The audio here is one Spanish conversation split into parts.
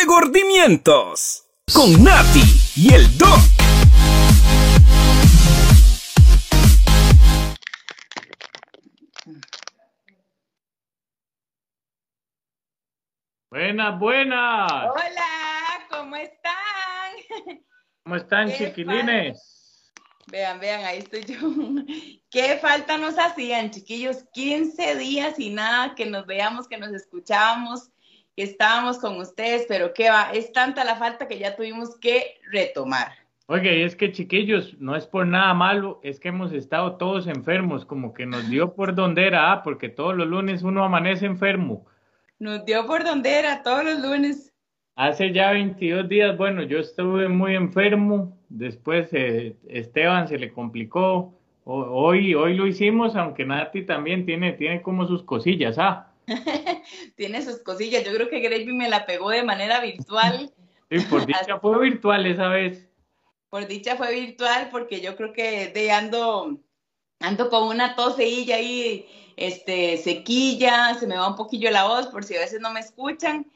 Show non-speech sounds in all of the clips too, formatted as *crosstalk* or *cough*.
Regordimientos con Nati y el Doc. Buenas, buenas. Hola, ¿cómo están? ¿Cómo están, ¿Qué chiquilines? Vean, vean, ahí estoy yo. ¿Qué falta nos hacían, chiquillos? 15 días y nada, que nos veamos, que nos escuchábamos, que estábamos con ustedes, pero qué va, es tanta la falta que ya tuvimos que retomar. Oiga, y es que, chiquillos, no es por nada malo, es que hemos estado todos enfermos, como que nos dio *laughs* por donde era, ah, porque todos los lunes uno amanece enfermo. Nos dio por donde era todos los lunes. Hace ya 22 días, bueno, yo estuve muy enfermo, después eh, Esteban se le complicó, O- hoy, hoy lo hicimos, aunque Nati también tiene, tiene como sus cosillas, ah. *laughs* Tiene sus cosillas. Yo creo que Gravy me la pegó de manera virtual. Sí, por *laughs* dicha fue virtual esa vez. Por dicha fue virtual, porque yo creo que de ando, ando con una toseilla ahí, este, sequilla, se me va un poquillo la voz por si a veces no me escuchan,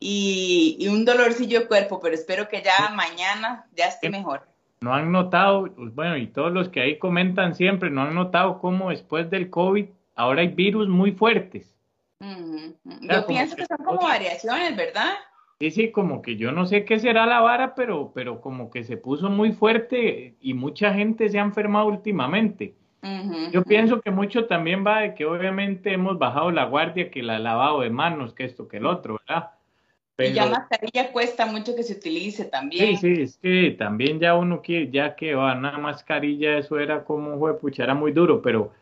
y, y un dolorcillo de cuerpo, pero espero que ya mañana ya esté mejor. no han notado, bueno, y todos los que ahí comentan siempre, no han notado cómo después del COVID ahora hay virus muy fuertes. Yo pienso que que son como otra- variaciones, ¿verdad? Sí, sí, como que yo no sé qué será la vara, pero, pero como que se puso muy fuerte y mucha gente se ha enfermado últimamente. Yo pienso que mucho también va de que obviamente hemos bajado la guardia, que la lavado de manos, que esto, que el otro, ¿verdad? Y ya Pero- mascarilla cuesta mucho que se utilice también. Sí, sí, es que también ya uno quiere, ya que va una mascarilla, eso era como, fue, pucha, era muy duro, pero,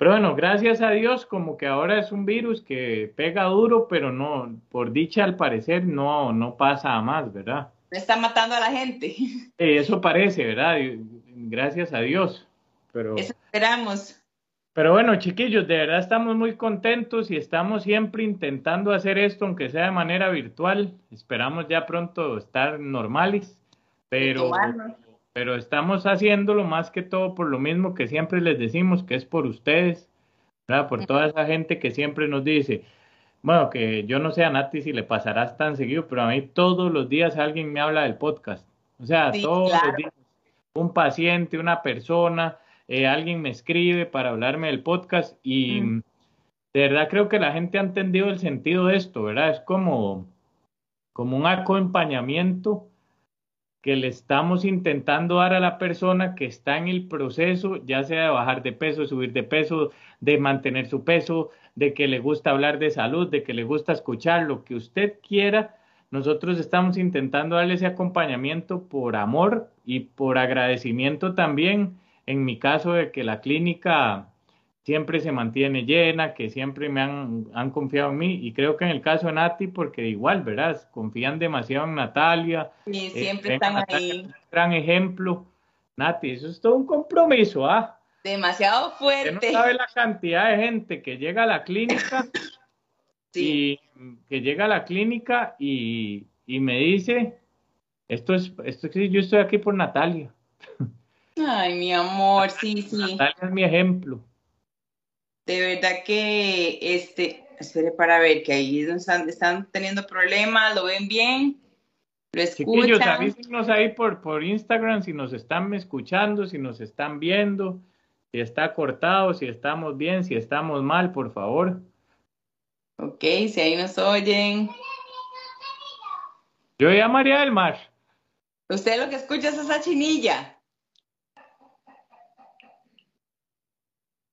pero bueno, gracias a Dios, como que ahora es un virus que pega duro, pero no, por dicha al parecer no, no pasa a más, ¿verdad? No está matando a la gente. Eso parece, ¿verdad? Gracias a Dios, pero... Eso esperamos. Pero bueno, chiquillos, de verdad estamos muy contentos y estamos siempre intentando hacer esto, aunque sea de manera virtual. Esperamos ya pronto estar normales, pero. Pero estamos haciéndolo más que todo por lo mismo que siempre les decimos, que es por ustedes, ¿verdad? Por toda esa gente que siempre nos dice, bueno, que yo no sé a Nati si le pasarás tan seguido, pero a mí todos los días alguien me habla del podcast. O sea, Sí, todos claro. los días un paciente, una persona, eh, alguien me escribe para hablarme del podcast y Mm. de verdad creo que la gente ha entendido el sentido de esto, ¿verdad? Es como, como un acompañamiento que le estamos intentando dar a la persona que está en el proceso, ya sea de bajar de peso, subir de peso, de mantener su peso, de que le gusta hablar de salud, de que le gusta escuchar, lo que usted quiera. Nosotros estamos intentando darle ese acompañamiento por amor y por agradecimiento también, en mi caso de que la clínica siempre se mantiene llena, que siempre me han, han confiado en mí y creo que en el caso de Nati, porque igual, ¿verdad? Confían demasiado en Natalia. Y eh, siempre están Natalia ahí. un gran ejemplo. Nati, eso es todo un compromiso, ¿ah? Demasiado Usted no fuerte. sabe la cantidad de gente que llega a la clínica *coughs* Sí. y que llega a la clínica y, y me dice, esto es, esto es que yo estoy aquí por Natalia. Ay, mi amor, sí, sí. Natalia es mi ejemplo. De verdad que, este, espere para ver que ahí están, están teniendo problemas, lo ven bien, lo Chiquillos, escuchan. avísenos ahí por, por Instagram si nos están escuchando, si nos están viendo, si está cortado, si estamos bien, si estamos mal, por favor. Ok, si ahí nos oyen. Yo ya María del Mar. Usted lo que escucha es esa chinilla.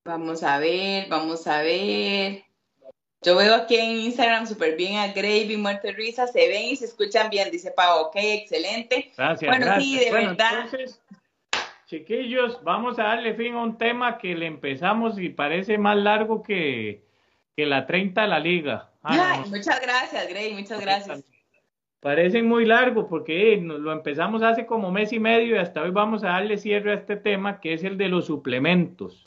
Vamos a ver, vamos a ver. Yo veo aquí en Instagram súper bien a Gravy, Muerte Risa, se ven y se escuchan bien, dice Pau, ok, excelente. Gracias, Bueno, gracias. sí, de Bueno, verdad. entonces, chiquillos, vamos a darle fin a un tema que le empezamos y parece más largo que, que la 30 de la liga. Ah, Ay, muchas gracias, Gravy, muchas gracias. Parecen muy largo porque eh, nos lo empezamos hace como mes y medio y hasta hoy vamos a darle cierre a este tema que es el de los suplementos.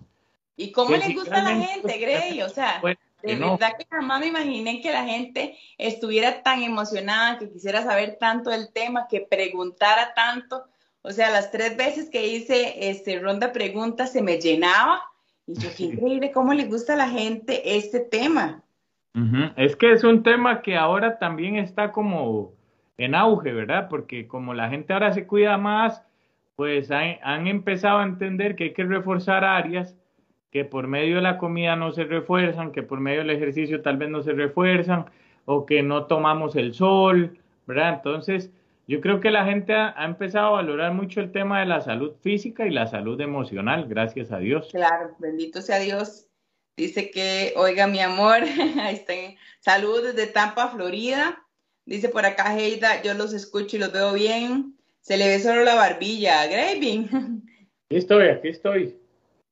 ¿Y cómo les gusta a la gente, Gray? O sea, Bueno, de verdad que jamás me imaginé que la gente estuviera tan emocionada, que quisiera saber tanto del tema, que preguntara tanto. O sea, las tres veces que hice este ronda preguntas se me llenaba. Y yo, qué *laughs* increíble cómo le gusta a la gente este tema. Es que es un tema que ahora también está como en auge, ¿verdad? Porque como la gente ahora se cuida más, pues han, empezado a entender que hay que reforzar áreas que por medio de la comida no se refuerzan, que por medio del ejercicio tal vez no se refuerzan, o que no tomamos el sol, ¿verdad? Entonces, yo creo que la gente ha, empezado a valorar mucho el tema de la salud física y la salud emocional, gracias a Dios. Claro, bendito sea Dios. Dice que, oiga, mi amor, *laughs* ahí está. Saludos desde Tampa, Florida. Dice por acá Heida, yo los escucho y los veo bien. Se le ve solo la barbilla. Graving. *laughs* Aquí estoy, aquí estoy.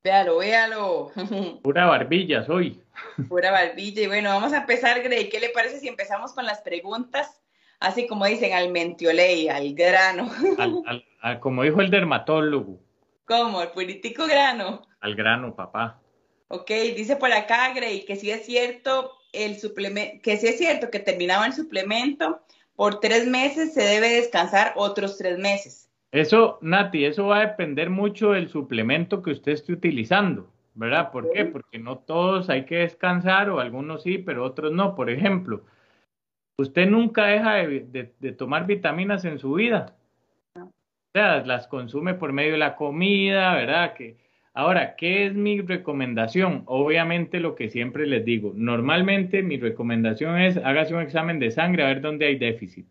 Véalo, véalo. *laughs* Pura barbilla soy. Pura barbilla. Y bueno, vamos a empezar, Grey. ¿Qué le parece si empezamos con las preguntas? Así como dicen, al mentioley, al grano. *laughs* como dijo el dermatólogo. ¿Cómo? ¿El político grano? Al grano, papá. Ok, dice por acá, Grey, que sí es cierto el suplemento, que sí es cierto que terminaba el suplemento, por tres meses se debe descansar otros tres meses. Eso, Nati, eso va a depender mucho del suplemento que usted esté utilizando, ¿verdad? ¿Por qué? Porque no todos hay que descansar, o algunos sí, pero otros no. Por ejemplo, usted nunca deja de, tomar vitaminas en su vida. O sea, las consume por medio de la comida, ¿verdad? Que, Ahora, ¿qué es mi recomendación? Obviamente lo que siempre les digo, normalmente mi recomendación es hágase un examen de sangre a ver dónde hay déficit.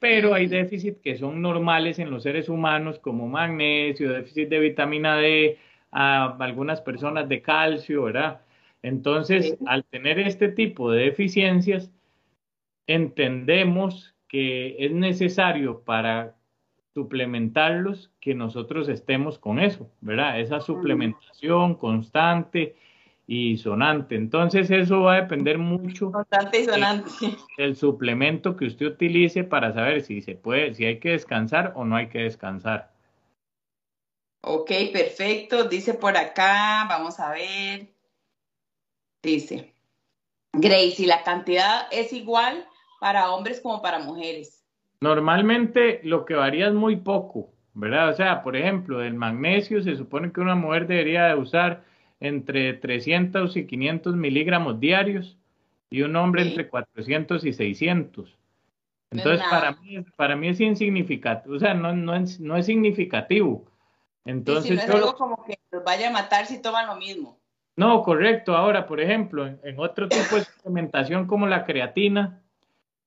Pero hay déficit que son normales en los seres humanos como magnesio, déficit de vitamina D, a algunas personas de calcio, ¿verdad? Entonces, al tener este tipo de deficiencias, entendemos que es necesario para suplementarlos, que nosotros estemos con eso, ¿verdad? Esa suplementación constante y sonante. Entonces eso va a depender mucho constante y sonante. Del, suplemento que usted utilice para saber si se puede, si hay que descansar o no hay que descansar. Ok, perfecto. Dice por acá, vamos a ver. Dice, Grace, la cantidad es igual para hombres como para mujeres? Normalmente lo que varía es muy poco, ¿verdad? O sea, por ejemplo, del magnesio se supone que una mujer debería de usar entre 300 y 500 miligramos diarios y un hombre entre 400 y 600. Entonces, para mí, para mí es insignificativo, o sea, no, no, es, no es significativo. Entonces, no es algo como que los vaya a matar si toman lo mismo. No, correcto. Ahora, por ejemplo, en, otro tipo de suplementación como la creatina,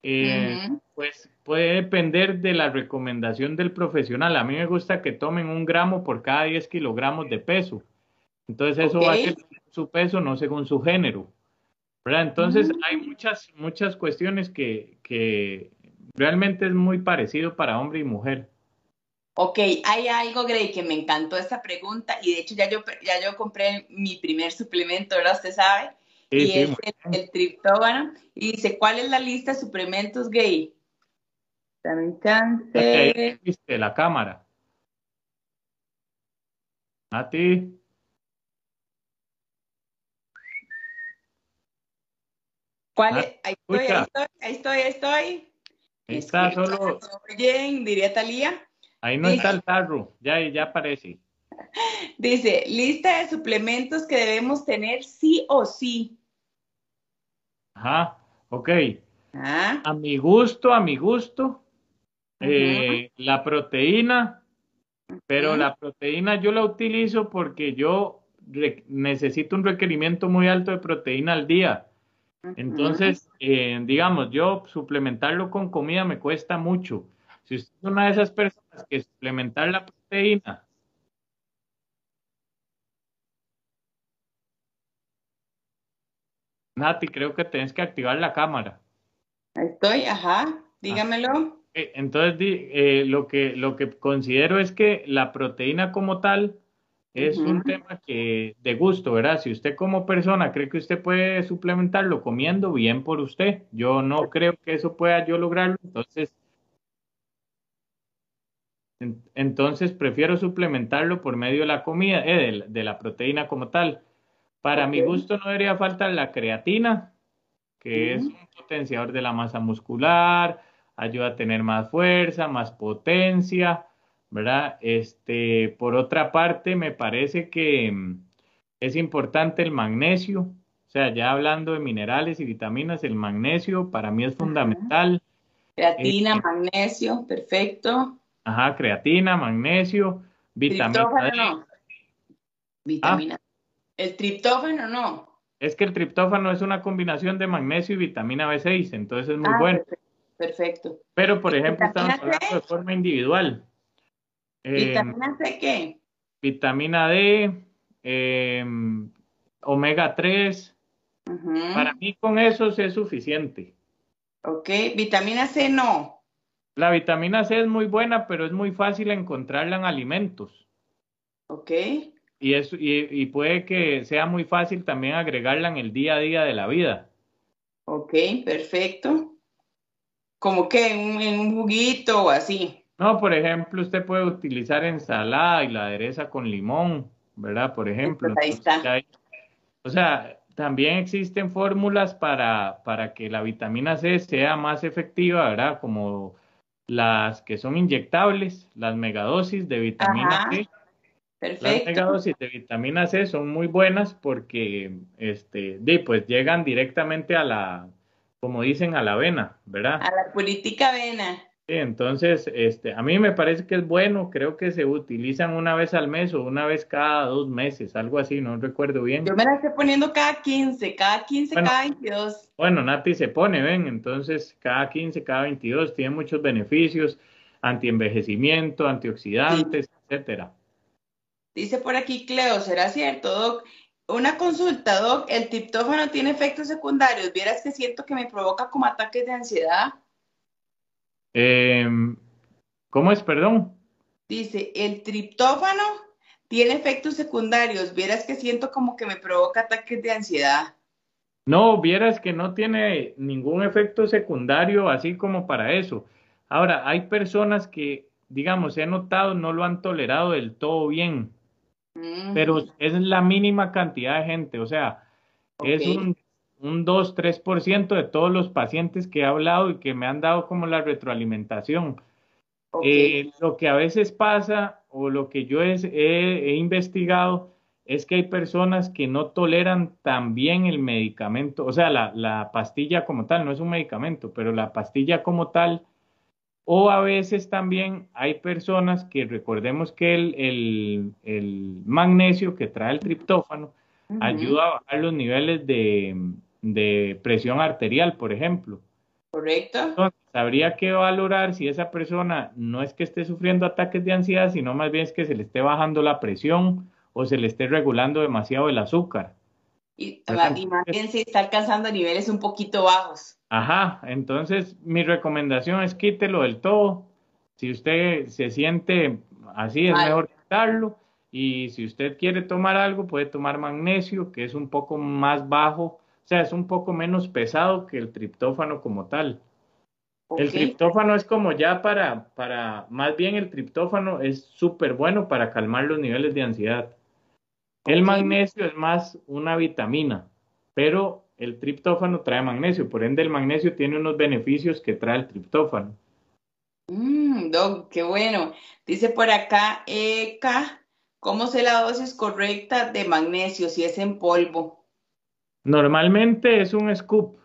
eh, pues puede depender de la recomendación del profesional. A mí me gusta que tomen un gramo por cada 10 kilogramos de peso. Entonces eso va a ser su peso, no según su género. ¿verdad? Entonces hay muchas, muchas cuestiones que, que realmente es muy parecido para hombre y mujer. Ok, hay algo, Grey, que me encantó esta pregunta y de hecho ya yo, ya yo compré mi primer suplemento, ¿verdad? Usted sabe. y es el, el, triptófano. Y dice, ¿cuál es la lista de suplementos gay? Dame chance. Viste la cámara. A ti. ¿Cuál es? Ahí estoy, ahí estoy, ahí estoy, ahí estoy. Está solo. Bien, diría Talía. Ahí no está el tarro, ya, ya aparece. *laughs* Dice, lista de suplementos que debemos tener sí o sí. Ajá, ok. Ah. A mi gusto, a mi gusto, eh, la proteína, pero la proteína yo la utilizo porque yo necesito un requerimiento muy alto de proteína al día. Entonces, eh, digamos, yo suplementarlo con comida me cuesta mucho. Si usted es una de esas personas que suplementar la proteína Nati, creo que tienes que activar la cámara. Estoy, ajá, dígamelo. Eh, entonces, eh, lo, que, lo que considero es que la proteína como tal es un tema que de gusto, ¿verdad? Si usted como persona cree que usted puede suplementarlo comiendo, bien por usted. Yo no creo que eso pueda yo lograrlo, entonces entonces prefiero suplementarlo por medio de la comida, eh, de, la proteína como tal. Para mi gusto no debería faltar la creatina, que es un potenciador de la masa muscular, ayuda a tener más fuerza, más potencia, ¿verdad? Este, por otra parte, me parece que mm, es importante el magnesio, o sea, ya hablando de minerales y vitaminas, el magnesio para mí es fundamental. Creatina, magnesio, perfecto. Ajá, creatina, magnesio, vitamina D. No. Vitamina. El triptófano no. Es que el triptófano es una combinación de magnesio y vitamina B6, entonces es muy ah, bueno. Perfecto. Pero, por ejemplo, estamos hablando de forma individual. ¿Vitamina C qué? Vitamina D, em, omega 3. Para mí con eso es suficiente. Ok, vitamina C no. La vitamina C es muy buena, pero es muy fácil encontrarla en alimentos. Ok. Y, es, y, puede que sea muy fácil también agregarla en el día a día de la vida. Ok, perfecto. ¿Como que en, un juguito o así? No, por ejemplo, usted puede utilizar ensalada y la adereza con limón, ¿verdad? Por ejemplo. ahí está. o sea, también existen fórmulas para, para que la vitamina C sea más efectiva, ¿verdad? Como las que son inyectables, las megadosis de vitamina C. Perfecto. Las megadosis de vitamina C son muy buenas porque este, pues llegan directamente a la, como dicen, a la vena, ¿verdad? A la política vena. Sí, entonces, este, a mí me parece que es bueno, creo que se utilizan una vez al mes o una vez cada dos meses, algo así, no recuerdo bien. Yo me la estoy poniendo cada 15, cada 15, cada 22. Bueno, Nati se pone, ven, entonces cada 15, cada 22 tiene muchos beneficios, antienvejecimiento, antioxidantes, etcétera. Dice por aquí Cleo, ¿será cierto, Doc? Una consulta, Doc, ¿el triptófano tiene efectos secundarios? Vieras que siento que me provoca como ataques de ansiedad. Eh, ¿Cómo es, perdón? Dice, el triptófano tiene efectos secundarios. Vieras que siento como que me provoca ataques de ansiedad. No, vieras que no tiene ningún efecto secundario así como para eso. Ahora, hay personas que, digamos, he notado, no lo han tolerado del todo bien, mm. pero es la mínima cantidad de gente, o sea, es un un 2-3% de todos los pacientes que he hablado y que me han dado como la retroalimentación. Eh, lo que a veces pasa o lo que yo he, investigado es que hay personas que no toleran tan bien el medicamento, o sea, la, pastilla como tal, no es un medicamento, pero la pastilla como tal, o a veces también hay personas que recordemos que el, el magnesio que trae el triptófano ayuda a bajar los niveles de, de presión arterial, por ejemplo. Correcto. Entonces, habría que valorar si esa persona no es que esté sufriendo ataques de ansiedad, sino más bien es que se le esté bajando la presión o se le esté regulando demasiado el azúcar. Y, más bien si está alcanzando niveles un poquito bajos. Ajá, entonces mi recomendación es quítelo del todo. Si usted se siente así, es mejor quitarlo. Y si usted quiere tomar algo, puede tomar magnesio, que es un poco más bajo o sea, es un poco menos pesado que el triptófano como tal. El triptófano es como ya para, para, más bien el triptófano es súper bueno para calmar los niveles de ansiedad. El magnesio es más una vitamina, pero el triptófano trae magnesio, por ende el magnesio tiene unos beneficios que trae el triptófano. Mmm, Doc, qué bueno. Dice por acá, Eka, ¿cómo sé la dosis correcta de magnesio si es en polvo? Normalmente es un scoop,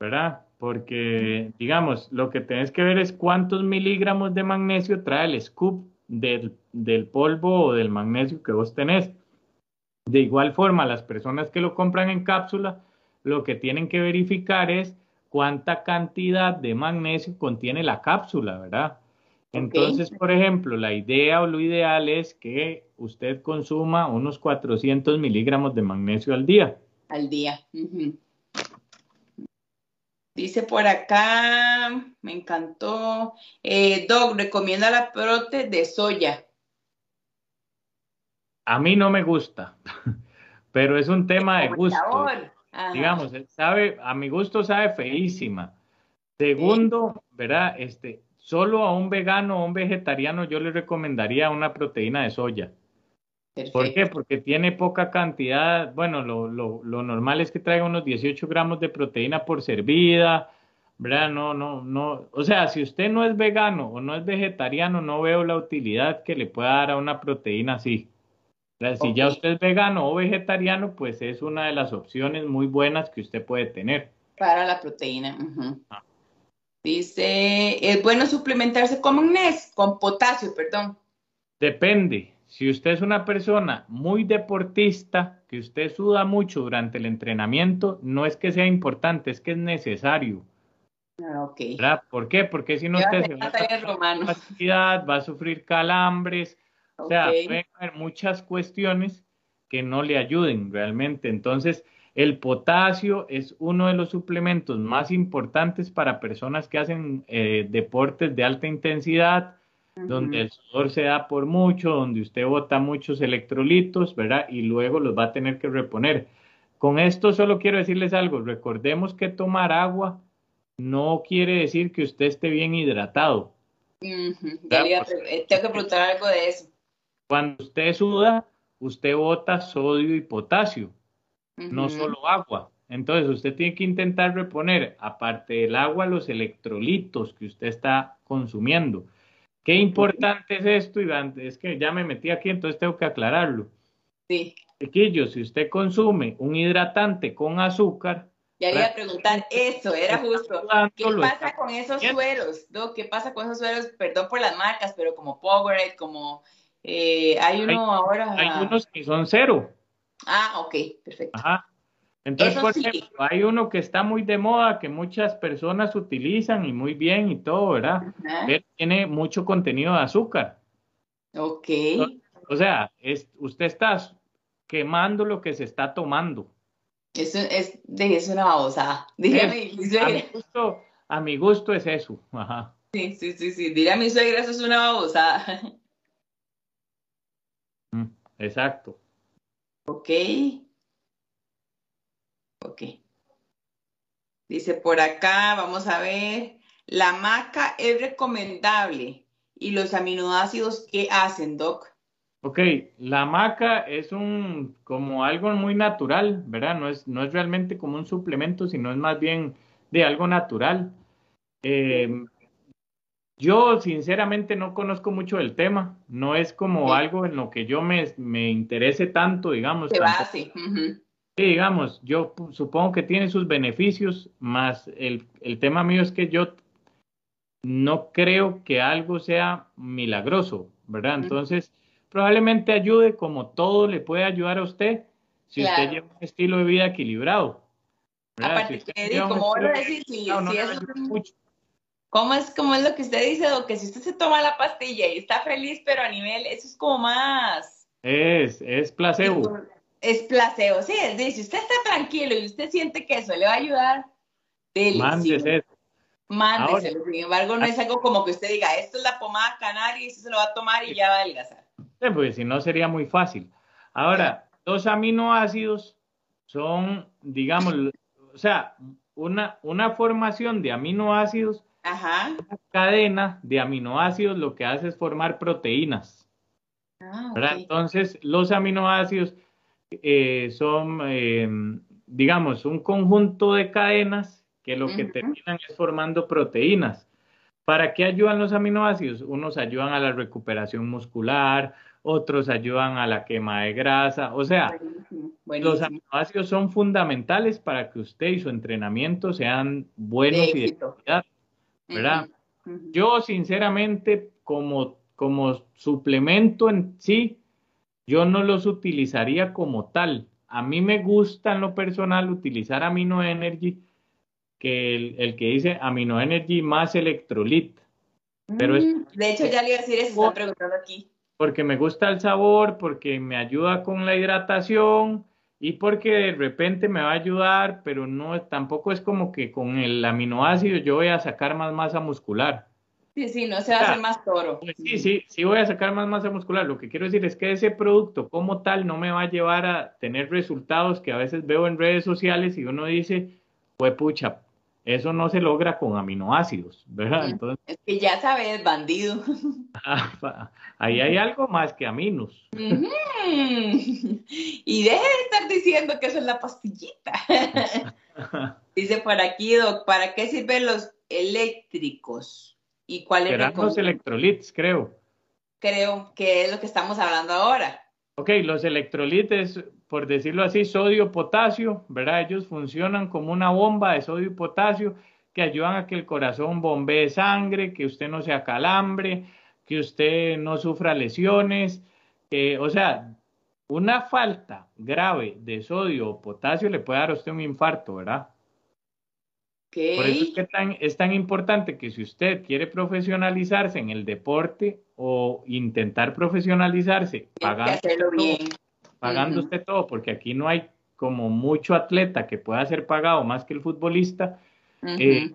¿verdad? Porque, digamos, lo que tenés que ver es cuántos miligramos de magnesio trae el scoop del, del polvo o del magnesio que vos tenés. De igual forma, las personas que lo compran en cápsula, lo que tienen que verificar es cuánta cantidad de magnesio contiene la cápsula, ¿verdad? Entonces, por ejemplo, la idea o lo ideal es que usted consuma unos 400 miligramos de magnesio al día al día. Dice por acá, me encantó. Eh, Doc, recomienda la prote de soya. A mí no me gusta, *laughs* pero es un tema de gusto. Digamos, sabe, a mi gusto sabe feísima. Segundo, ¿verdad? Este, solo a un vegano o un vegetariano yo le recomendaría una proteína de soya. ¿Por qué? Porque tiene poca cantidad, bueno, lo, lo, lo, normal es que traiga unos 18 gramos de proteína por servida, ¿verdad? No, no, no, o sea, si usted no es vegano o no es vegetariano, no veo la utilidad que le pueda dar a una proteína así. Si ya usted es vegano o vegetariano, pues es una de las opciones muy buenas que usted puede tener. Para la proteína. Dice, es bueno suplementarse con magnesio, con potasio, perdón. Depende. Si usted es una persona muy deportista, que usted suda mucho durante el entrenamiento, no es que sea importante, es que es necesario. Ah, ok. ¿verdad? ¿Por qué? Porque si no Yo usted se va a capacidad, va a sufrir calambres, o sea, pueden haber muchas cuestiones que no le ayuden realmente. Entonces, el potasio es uno de los suplementos más importantes para personas que hacen eh, deportes de alta intensidad, donde el sudor se da por mucho, donde usted bota muchos electrolitos, ¿verdad? Y luego los va a tener que reponer. Con esto solo quiero decirles algo. Recordemos que tomar agua no quiere decir que usted esté bien hidratado. Tengo que preguntar algo de eso. Cuando usted suda, usted bota sodio y potasio, no solo agua. Entonces usted tiene que intentar reponer, aparte del agua, los electrolitos que usted está consumiendo. Qué importante es esto, Iván. Es que ya me metí aquí, entonces tengo que aclararlo. Sí, Chiquillos, si usted consume un hidratante con azúcar, ya le iba a preguntar eso, era justo. ¿Qué pasa con esos sueros? ¿no? ¿Qué pasa con esos sueros? Perdón por las marcas, pero como Powerade, como eh, hay uno Hay- ahora. Hay unos que son cero. Ah, ok, perfecto. Ajá. Entonces, Eso por sí. ejemplo, hay uno que está muy de moda, que muchas personas utilizan y muy bien y todo, ¿verdad? Ajá. Pero tiene mucho contenido de azúcar. Ok. O sea, es, usted está quemando lo que se está tomando. Eso es, es una babosada. *laughs* Dígame, mi A mi suegra. gusto, a mi gusto es eso. Ajá. Sí, sí, sí, sí. Dile a mi suegra, eso es una babosada. Mm, Exacto. Ok. Ok. Dice por acá, vamos a ver. La maca es recomendable. ¿Y los aminoácidos qué hacen, Doc? Ok, la maca es un como algo muy natural, ¿verdad? No es, no es realmente como un suplemento, sino es más bien de algo natural. Eh, yo sinceramente no conozco mucho del tema, no es como Sí. algo en lo que yo me, me interese tanto, digamos. Se base. Ujú. Sí, digamos, yo supongo que tiene sus beneficios, más el, el tema mío es que yo no creo que algo sea milagroso, ¿verdad? Entonces, probablemente ayude como todo le puede ayudar a usted si Claro. usted lleva un estilo de vida equilibrado. ¿verdad? Aparte Si que, como vos lo decís, si, no si es un-. ¿Cómo es, cómo es lo que usted dice, Doc? Que si usted se toma la pastilla y está feliz, pero a nivel, eso es como más... Es, es placebo. Es placebo, sí, es decir, si usted está tranquilo y usted siente que eso le va a ayudar, eso. mándeselo. Sin embargo, no es algo como que usted diga, esto es la pomada canaria y usted se lo va a tomar y ya va a adelgazar. Sí, pues si no sería muy fácil. Ahora, los aminoácidos son, digamos, o sea, una, una formación de aminoácidos, Ajá. una cadena de aminoácidos lo que hace es formar proteínas. Ah. Entonces, los aminoácidos eh, son, eh, digamos, un conjunto de cadenas que lo que terminan es formando proteínas. ¿Para qué ayudan los aminoácidos? Unos ayudan a la recuperación muscular, otros ayudan a la quema de grasa. O sea, Buenísimo, los aminoácidos son fundamentales para que usted y su entrenamiento sean buenos De y de calidad. ¿verdad? Yo, sinceramente, como, como suplemento en sí, yo no los utilizaría como tal. A mí me gusta en lo personal utilizar Amino Energy, que el, el que dice Amino Energy más electrolit, pero es- Mm, De hecho, ya le iba a decir eso, preguntando aquí. porque me gusta el sabor, porque me ayuda con la hidratación y porque de repente me va a ayudar, pero no tampoco es como que con el aminoácido yo voy a sacar más masa muscular. Sí, sí, no se va a hacer más toro. Pues sí, sí, sí voy a sacar más masa muscular. Lo que quiero decir es que ese producto como tal no me va a llevar a tener resultados que a veces veo en redes sociales y uno dice, pues pucha, eso no se logra con aminoácidos, ¿verdad? Entonces, Es que ya sabes, bandido. *laughs* ahí hay algo más que aminos. Y deje de estar diciendo que eso es la pastillita. *laughs* Dice por aquí, Doc, ¿para qué sirven los eléctricos? ¿Y cuál es los electrolitos, creo. Creo que es lo que estamos hablando ahora. Ok, los electrolitos, por decirlo así, sodio, potasio, ¿verdad? Ellos funcionan como una bomba de sodio y potasio que ayudan a que el corazón bombee sangre, que usted no se acalambre, que usted no sufra lesiones. o sea, una falta grave de sodio o potasio le puede dar a usted un infarto, ¿verdad? Por eso es que es tan importante que si usted quiere profesionalizarse en el deporte o intentar profesionalizarse, pagando, todo, pagando usted todo, porque aquí no hay como mucho atleta que pueda ser pagado más que el futbolista, eh,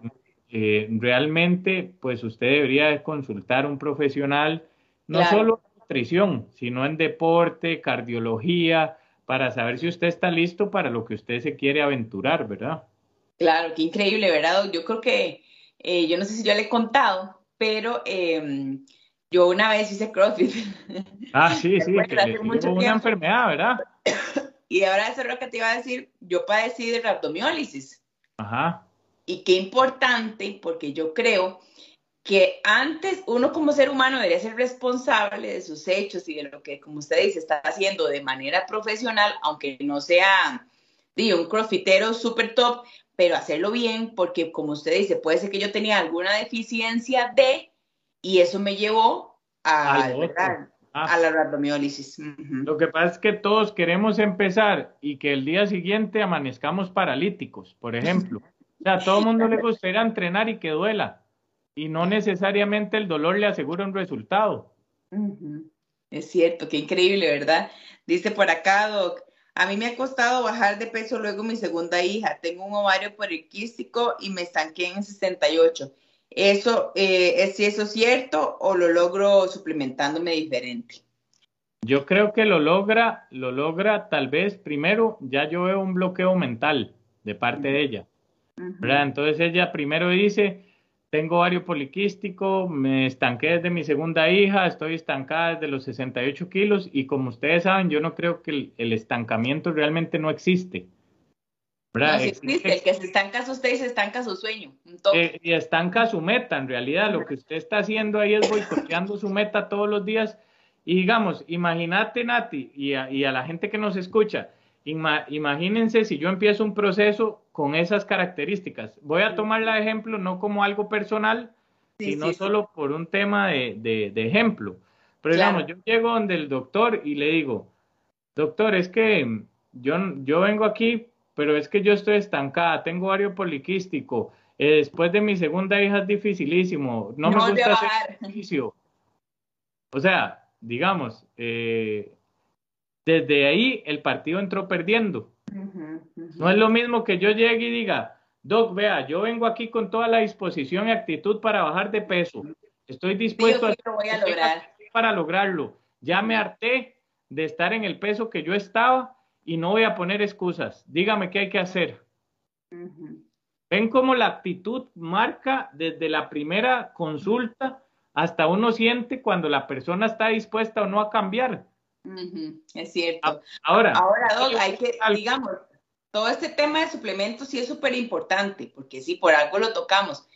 eh, realmente pues usted debería consultar un profesional, no solo en nutrición, sino en deporte, cardiología, para saber si usted está listo para lo que usted se quiere aventurar, ¿verdad? Claro, qué increíble, ¿verdad? Yo creo que, eh, yo no sé si yo le he contado, pero em, yo una vez hice CrossFit. *laughs* Ah, sí, sí, que una enfermedad, ¿verdad? *coughs* Y ahora eso es lo que te iba a decir, yo padecí de rhabdomiólisis. Ajá. Y qué importante, porque yo creo que antes uno como ser humano debería ser responsable de sus hechos y de lo que, como usted dice, está haciendo de manera profesional, aunque no sea digo, un crossfitero súper top, pero hacerlo bien, porque como usted dice, puede ser que yo tenía alguna deficiencia de, y eso me llevó a, ah. la rhabdomiólisis. Lo que pasa es que todos queremos empezar y que el día siguiente amanezcamos paralíticos, por ejemplo. *laughs* O sea, a todo el mundo le gustaría entrenar y que duela, y no necesariamente el dolor le asegura un resultado. Es cierto, qué increíble, ¿verdad? Dice por acá, Doc, a mí me ha costado bajar de peso luego mi segunda hija. Tengo un ovario poliquístico y me estanqué en 68. ¿Eso eh, es si eso es cierto o lo logro suplementándome diferente? Yo creo que lo logra, lo logra tal vez primero, ya yo veo un bloqueo mental de parte de ella. Entonces ella primero dice, tengo ovario poliquístico, me estanqué desde mi segunda hija, estoy estancada desde los 68 kilos y como ustedes saben, yo no creo que el, estancamiento realmente no existe. ¿verdad? No, existe, el que se estanca su usted y se estanca su sueño. Eh, y estanca su meta, en realidad lo que usted está haciendo ahí es boicoteando su meta todos los días. Y digamos, imagínate Nati y y a la gente que nos escucha, imagínense si yo empiezo un proceso con esas características. Voy a tomarla de ejemplo no como algo personal, sino solo por un tema de, ejemplo. Pero digamos, yo llego donde el doctor y le digo, doctor, es que yo, yo vengo aquí, pero es que yo estoy estancada, tengo ovario poliquístico, eh, después de mi segunda hija es dificilísimo, no, me gusta hacer ejercicio. O sea, digamos, eh, desde ahí el partido entró perdiendo. No es lo mismo que yo llegue y diga, Doc, vea, yo vengo aquí con toda la disposición y actitud para bajar de peso. Estoy dispuesto a, para lograrlo. Ya me harté de estar en el peso que yo estaba y no voy a poner excusas. Dígame qué hay que hacer. Ven cómo la actitud marca desde la primera consulta hasta uno siente cuando la persona está dispuesta o no a cambiar. Es cierto. Ahora, ahora hay que, digamos, todo este tema de suplementos sí es súper importante, porque sí, por algo lo tocamos.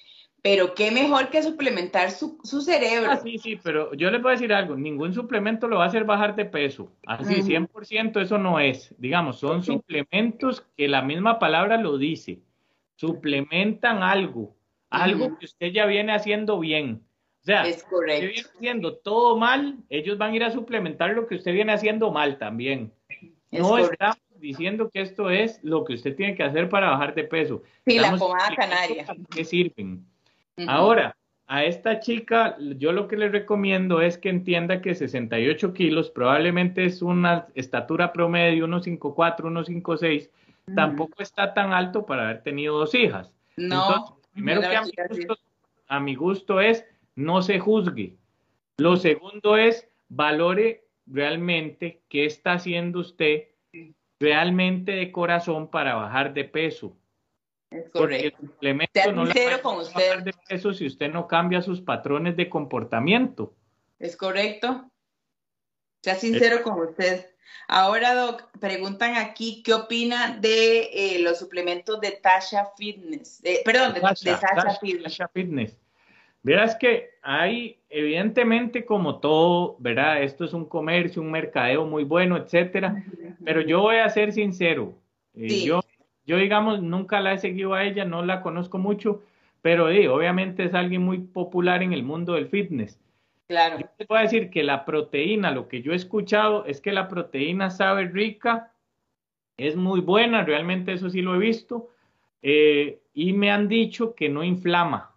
Pero qué mejor que suplementar su, cerebro. Ah, sí, sí, pero yo les voy a decir algo, ningún suplemento lo va a hacer bajar de peso. Así, 100% eso no es. Digamos, son suplementos que la misma palabra lo dice. Suplementan algo, algo que usted ya viene haciendo bien. O sea, es correcto. usted viene haciendo todo mal, ellos van a ir a suplementar lo que usted viene haciendo mal también. no estamos diciendo que esto es lo que usted tiene que hacer para bajar de peso. Sí, la pomada canaria. ¿Qué sirven? Ahora, a esta chica, yo lo que le recomiendo es que entienda que 68 kilos probablemente es una estatura promedio, 1,54, 1,56, tampoco está tan alto para haber tenido dos hijas. No. primero que a mi gusto es no se juzgue. Lo segundo es valore realmente qué está haciendo usted realmente de corazón para bajar de peso. Es correcto. Porque el no le con usted. bajar de peso si usted no cambia sus patrones de comportamiento. Es correcto. Sea sincero con usted. Ahora, Doc, preguntan aquí qué opina de eh, los suplementos de Tasha Fitness. perdón, de, Tasha, Fitness. Tasha Fitness. Verás que hay, evidentemente, como todo, ¿verdad? Esto es un comercio, un mercadeo muy bueno, etcétera. Pero yo voy a ser sincero. Eh, yo, yo, digamos, nunca la he seguido a ella, no la conozco mucho, pero obviamente es alguien muy popular en el mundo del fitness. Claro. Yo te voy a decir que la proteína, lo que yo he escuchado es que la proteína sabe rica, es muy buena, realmente eso sí lo he visto, eh, y me han dicho que no inflama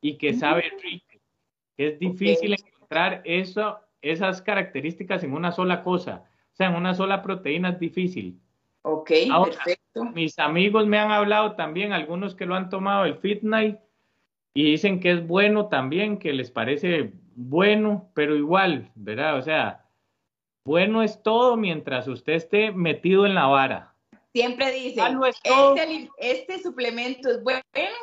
y que sabe rico. Es difícil encontrar eso, esas características en una sola cosa, o sea, en una sola proteína es difícil. Ok, Ahora, perfecto. Mis amigos me han hablado también, algunos que lo han tomado el Fit Night, y dicen que es bueno también, que les parece bueno, pero igual, ¿verdad? O sea, bueno es todo mientras usted esté metido en la vara. Siempre dicen, Ah, este, este suplemento es bueno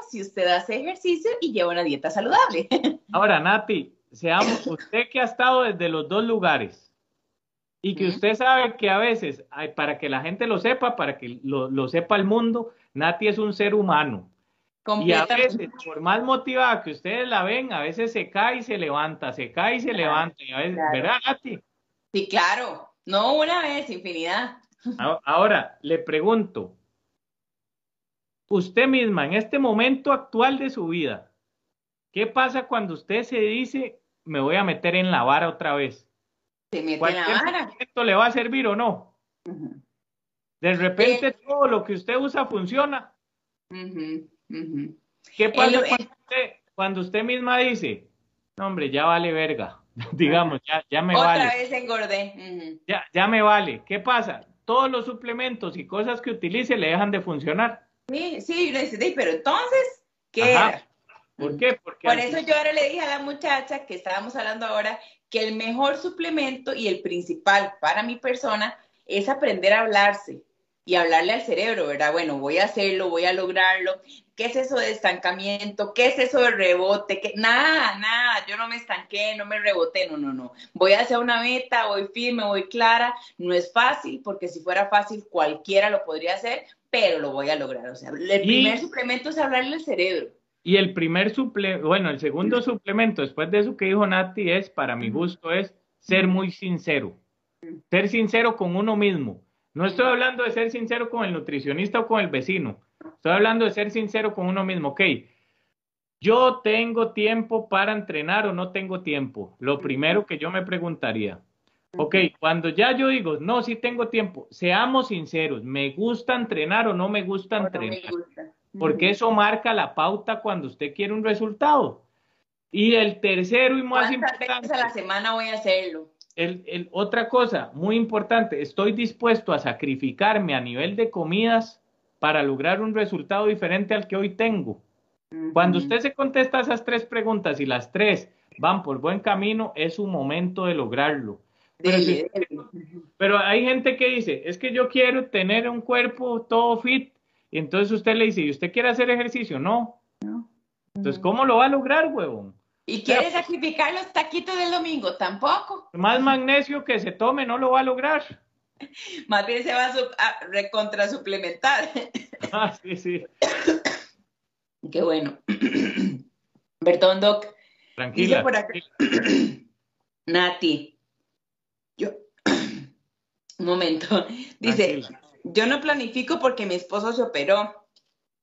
si usted hace ejercicio y lleva una dieta saludable. *laughs* Ahora, Nati, seamos *coughs* usted que ha estado desde los dos lugares y que usted sabe que a veces, para que la gente lo sepa, para que lo, lo sepa el mundo, Nati es un ser humano. Y a veces, por más motivada que ustedes la ven, a veces se cae y se levanta, se cae y se Claro, levanta. Y a veces, claro. ¿verdad, Nati? Sí, claro. No una vez, infinidad. Ahora, le pregunto, usted misma, en este momento actual de su vida, ¿qué pasa cuando usted se dice, me voy a meter en la vara otra vez? Se mete en la ¿Cualquier vara. suplemento le va a servir o no? De repente Eh. todo lo que usted usa funciona. ¿Qué pasa lo- cuando usted, cuando usted misma dice, no hombre, ya vale verga, *laughs* digamos, ya, ya me Otra vale, vez engordé. Ya, ya me vale. ¿Qué pasa? Todos los suplementos y cosas que utilice le dejan de funcionar. Sí, sí, yo le "Sí, pero entonces, ¿qué Ajá. era? ¿Por qué? Porque Por eso yo ahora le dije a la muchacha que estábamos hablando ahora que el mejor suplemento y el principal para mi persona es aprender a hablarse y hablarle al cerebro, ¿verdad? Bueno, voy a hacerlo, voy a lograrlo. ¿Qué es eso de estancamiento? ¿Qué es eso de rebote? ¿Qué? Nada, nada, yo no me estanqué, no me reboté, no, no, no. Voy hacia una meta, voy firme, voy clara. No es fácil, porque si fuera fácil cualquiera lo podría hacer, pero lo voy a lograr. O sea, el Y- primer suplemento es hablarle al cerebro. Y el primer suplemento, bueno, el segundo suplemento después de eso que dijo Nati es, para mi gusto, es ser muy sincero. Ser sincero con uno mismo. No estoy hablando de ser sincero con el nutricionista o con el vecino. Estoy hablando de ser sincero con uno mismo. Ok, yo tengo tiempo para entrenar o no tengo tiempo. Lo primero que yo me preguntaría. Ok, cuando ya yo digo, no, sí tengo tiempo, seamos sinceros, ¿me gusta entrenar o no me gusta O no entrenar? me gusta. porque eso marca la pauta cuando usted quiere un resultado. Y el tercero y más ¿Cuántas veces a la semana voy a hacerlo? El, el- otra cosa muy importante, estoy dispuesto a sacrificarme a nivel de comidas para lograr un resultado diferente al que hoy tengo. Cuando usted se contesta esas tres preguntas y las tres van por buen camino, es su momento de lograrlo. Pero, si- pero hay gente que dice, es que yo quiero tener un cuerpo todo fit, y entonces usted le dice, ¿y usted quiere hacer ejercicio? No. Entonces, ¿cómo lo va a lograr, huevón? ¿Y quiere sacrificar los taquitos del domingo? Tampoco. Más magnesio que se tome no lo va a lograr. *laughs* Más bien se va a, su- a recontra suplementar. *laughs* Ah, sí, sí. *coughs* Qué bueno. *coughs* Perdón, Doc. Dice Tranquila. por acá. *coughs* Nati. Yo. Un momento. Dice, tranquila. yo no planifico porque mi esposo se operó.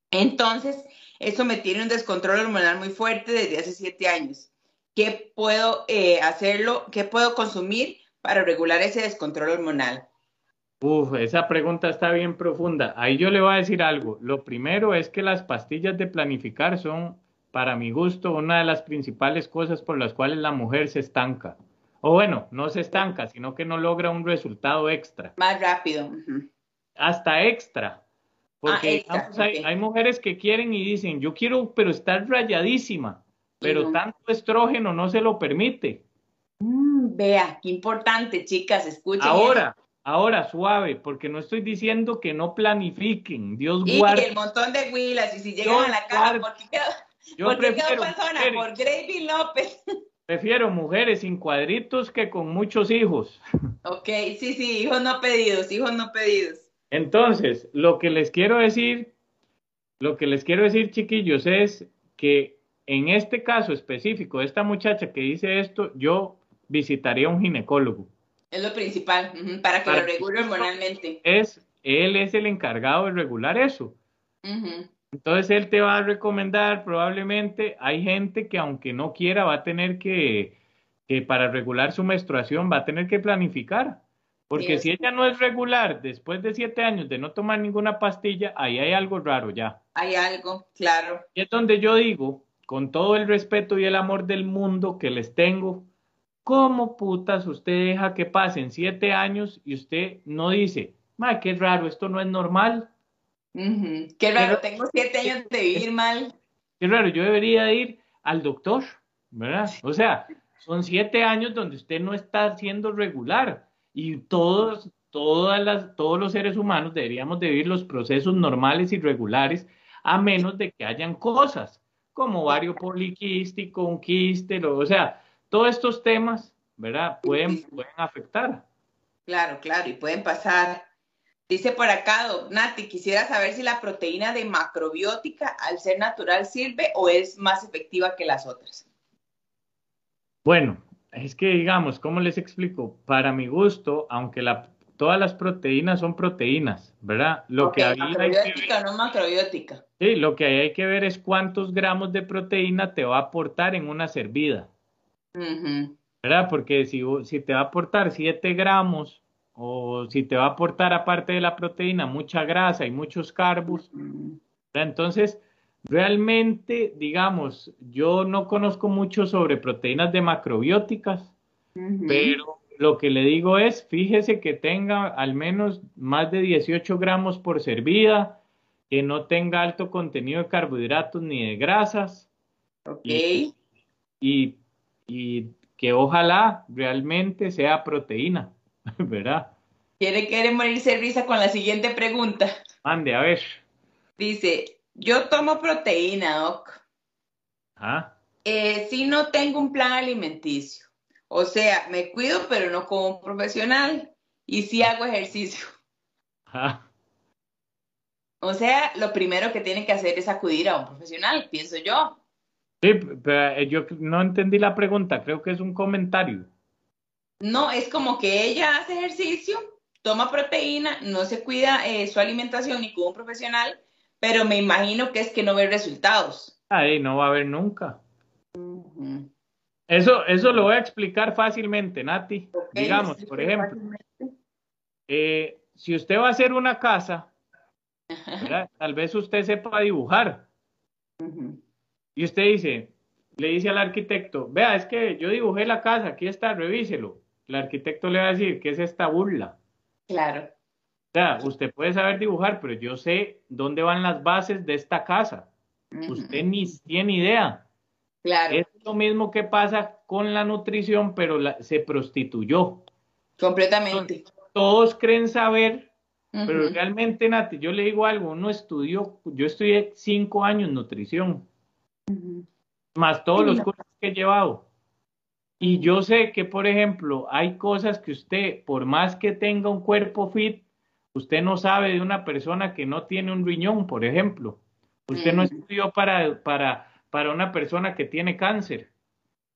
Entonces, eso me tiene un descontrol hormonal muy fuerte desde hace siete años. ¿Qué puedo eh, hacerlo? ¿Qué puedo consumir para regular ese descontrol hormonal? Uf, esa pregunta está bien profunda. Ahí yo le voy a decir algo. Lo primero es que las pastillas de planificar son, para mi gusto, una de las principales cosas por las cuales la mujer se estanca. O bueno, no se estanca, sino que no logra un resultado extra. Más rápido. Hasta extra. Porque Ah, digamos, hay, mujeres que quieren y dicen, yo quiero, pero estar rayadísima. Pero tanto estrógeno no se lo permite. Mm, vea, qué importante, chicas, escuchen. Ahora, ahora suave, porque no estoy diciendo que no planifiquen. Dios. Y guarde. el montón de huilas, y si llegan a la casa, ¿por qué quedó, Yo por qué quedó prefiero persona? mujeres, Por Gravy López. prefiero mujeres sin cuadritos que con muchos hijos. Ok, sí, sí, hijos no pedidos, hijos no pedidos. Entonces, lo que les quiero decir, lo que les quiero decir, chiquillos, es que en este caso específico de esta muchacha que dice esto, yo visitaría a un ginecólogo. Es lo principal, para que Para lo regule hormonalmente. Es, él es el encargado de regular eso. Entonces él te va a recomendar probablemente, hay gente que aunque no quiera va a tener que, que para regular su menstruación va a tener que planificar. Porque si ella no es regular después de siete años de no tomar ninguna pastilla, ahí hay algo raro ya. Hay algo, claro. Y es donde yo digo, con todo el respeto y el amor del mundo que les tengo, ¿cómo putas usted deja que pasen siete años y usted no dice, ma, qué raro, esto no es normal? Qué raro, tengo siete años de vivir mal. Qué raro, yo debería ir al doctor, ¿verdad? O sea, son siete años donde usted no está siendo regular y todos, todas las, todos los seres humanos deberíamos de vivir los procesos normales y regulares, a menos de que hayan cosas como ovario poliquístico, un quiste, o sea, todos estos temas, ¿verdad? Pueden, pueden afectar. Claro, claro, y pueden pasar. Dice por acá, Nati, quisiera saber si la proteína de macrobiótica al ser natural sirve o es más efectiva que las otras. Bueno, es que digamos, ¿cómo les explico? Para mi gusto, aunque la, todas las proteínas son proteínas, ¿verdad? Lo que hay macrobiótica no macrobiótica. Sí, lo que hay que ver es cuántos gramos de proteína te va a aportar en una servida. ¿Verdad? Porque si, si te va a aportar 7 gramos o si te va a aportar aparte de la proteína mucha grasa y muchos carbos, entonces Realmente, digamos, yo no conozco mucho sobre proteínas de macrobióticas, pero lo que le digo es, fíjese que tenga al menos más de 18 gramos por servida, que no tenga alto contenido de carbohidratos ni de grasas. Ok. Y, que ojalá realmente sea proteína, *laughs* ¿verdad? Quiere, quiere morirse risa con la siguiente pregunta. Mande, a ver. Dice, yo tomo proteína, Doc. Ah. Eh, si no tengo un plan alimenticio. O sea, me cuido, pero no como un profesional. Y sí hago ejercicio. Ah. O sea, lo primero que tiene que hacer es acudir a un profesional, pienso yo. Sí, pero eh, yo no entendí la pregunta, creo que es un comentario. No, es como que ella hace ejercicio, toma proteína, no se cuida eh, su alimentación ni como un profesional, pero me imagino que es que no ve resultados. Ahí no va a haber nunca. Eso, eso lo voy a explicar fácilmente, Nati. Digamos, por ejemplo, eh, si usted va a hacer una casa, tal vez usted sepa dibujar. Y usted dice, le dice al arquitecto, vea, es que yo dibujé la casa, aquí está, revíselo. El arquitecto le va a decir, ¿qué es esta burla? Claro. O sea, usted puede saber dibujar, pero yo sé dónde van las bases de esta casa. Usted ni tiene idea. Claro. Es lo mismo que pasa con la nutrición, pero se prostituyó. Completamente. todos creen saber, pero realmente, Nati, yo le digo algo, uno estudió, yo estudié cinco años nutrición, más todos los cursos que he llevado. Y yo sé que, por ejemplo, hay cosas que usted, por más que tenga un cuerpo fit, Usted no sabe de una persona que no tiene un riñón, por ejemplo. Usted no estudió para, para, para una persona que tiene cáncer.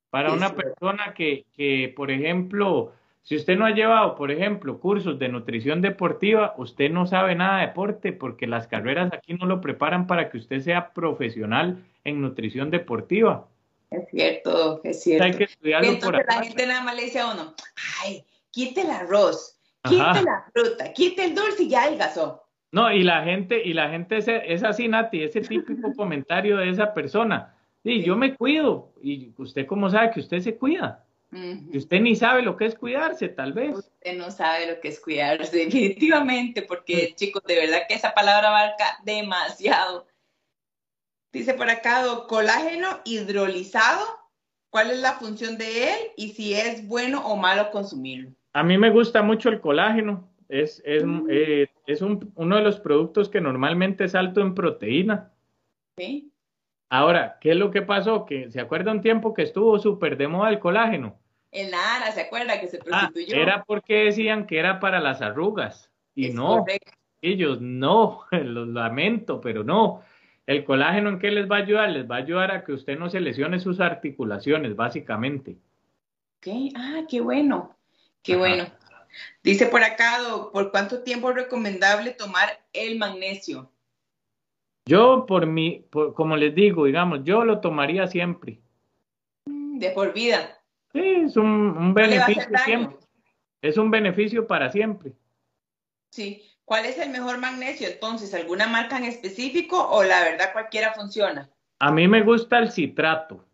Para una persona que, que, por ejemplo, si usted no ha llevado, por ejemplo, cursos de nutrición deportiva, usted no sabe nada de deporte porque las carreras aquí no lo preparan para que usted sea profesional en nutrición deportiva. Es cierto, es cierto. Hay que estudiarlo Entonces la gente nada más le dice a uno, ay, quite el arroz, Quite la fruta, quite el dulce y ya adelgazó. No, y la gente, y la gente es, es así, Nati, ese típico *laughs* comentario de esa persona. Sí, yo me cuido. Y usted cómo sabe que usted se cuida. Usted ni sabe lo que es cuidarse, tal vez. Usted no sabe lo que es cuidarse, *laughs* definitivamente, porque chicos, de verdad que esa palabra abarca demasiado. Dice por acá, colágeno hidrolizado, ¿cuál es la función de él y si es bueno o malo consumirlo? A mí me gusta mucho el colágeno. Es, es, mm. eh, es un, uno de los productos que normalmente es alto en proteína. Sí. Ahora, ¿qué es lo que pasó? Que se acuerda un tiempo que estuvo súper de moda el colágeno. En la ARA, ¿se acuerda que se ah, prostituyó? era porque decían que era para las arrugas. Y no, ellos no, *laughs* lo lamento, pero no. El colágeno en qué les va a ayudar? Les va a ayudar a que usted no se lesione sus articulaciones, básicamente. Ok, ah, qué bueno. Qué bueno. Dice por acá, ¿por cuánto tiempo es recomendable tomar el magnesio? Yo, por mí, como les digo, digamos, yo lo tomaría siempre. De por vida. Sí, es un, un beneficio siempre. Es un beneficio para siempre. Sí. ¿Cuál es el mejor magnesio entonces? ¿Alguna marca en específico o la verdad cualquiera funciona? A mí me gusta el citrato.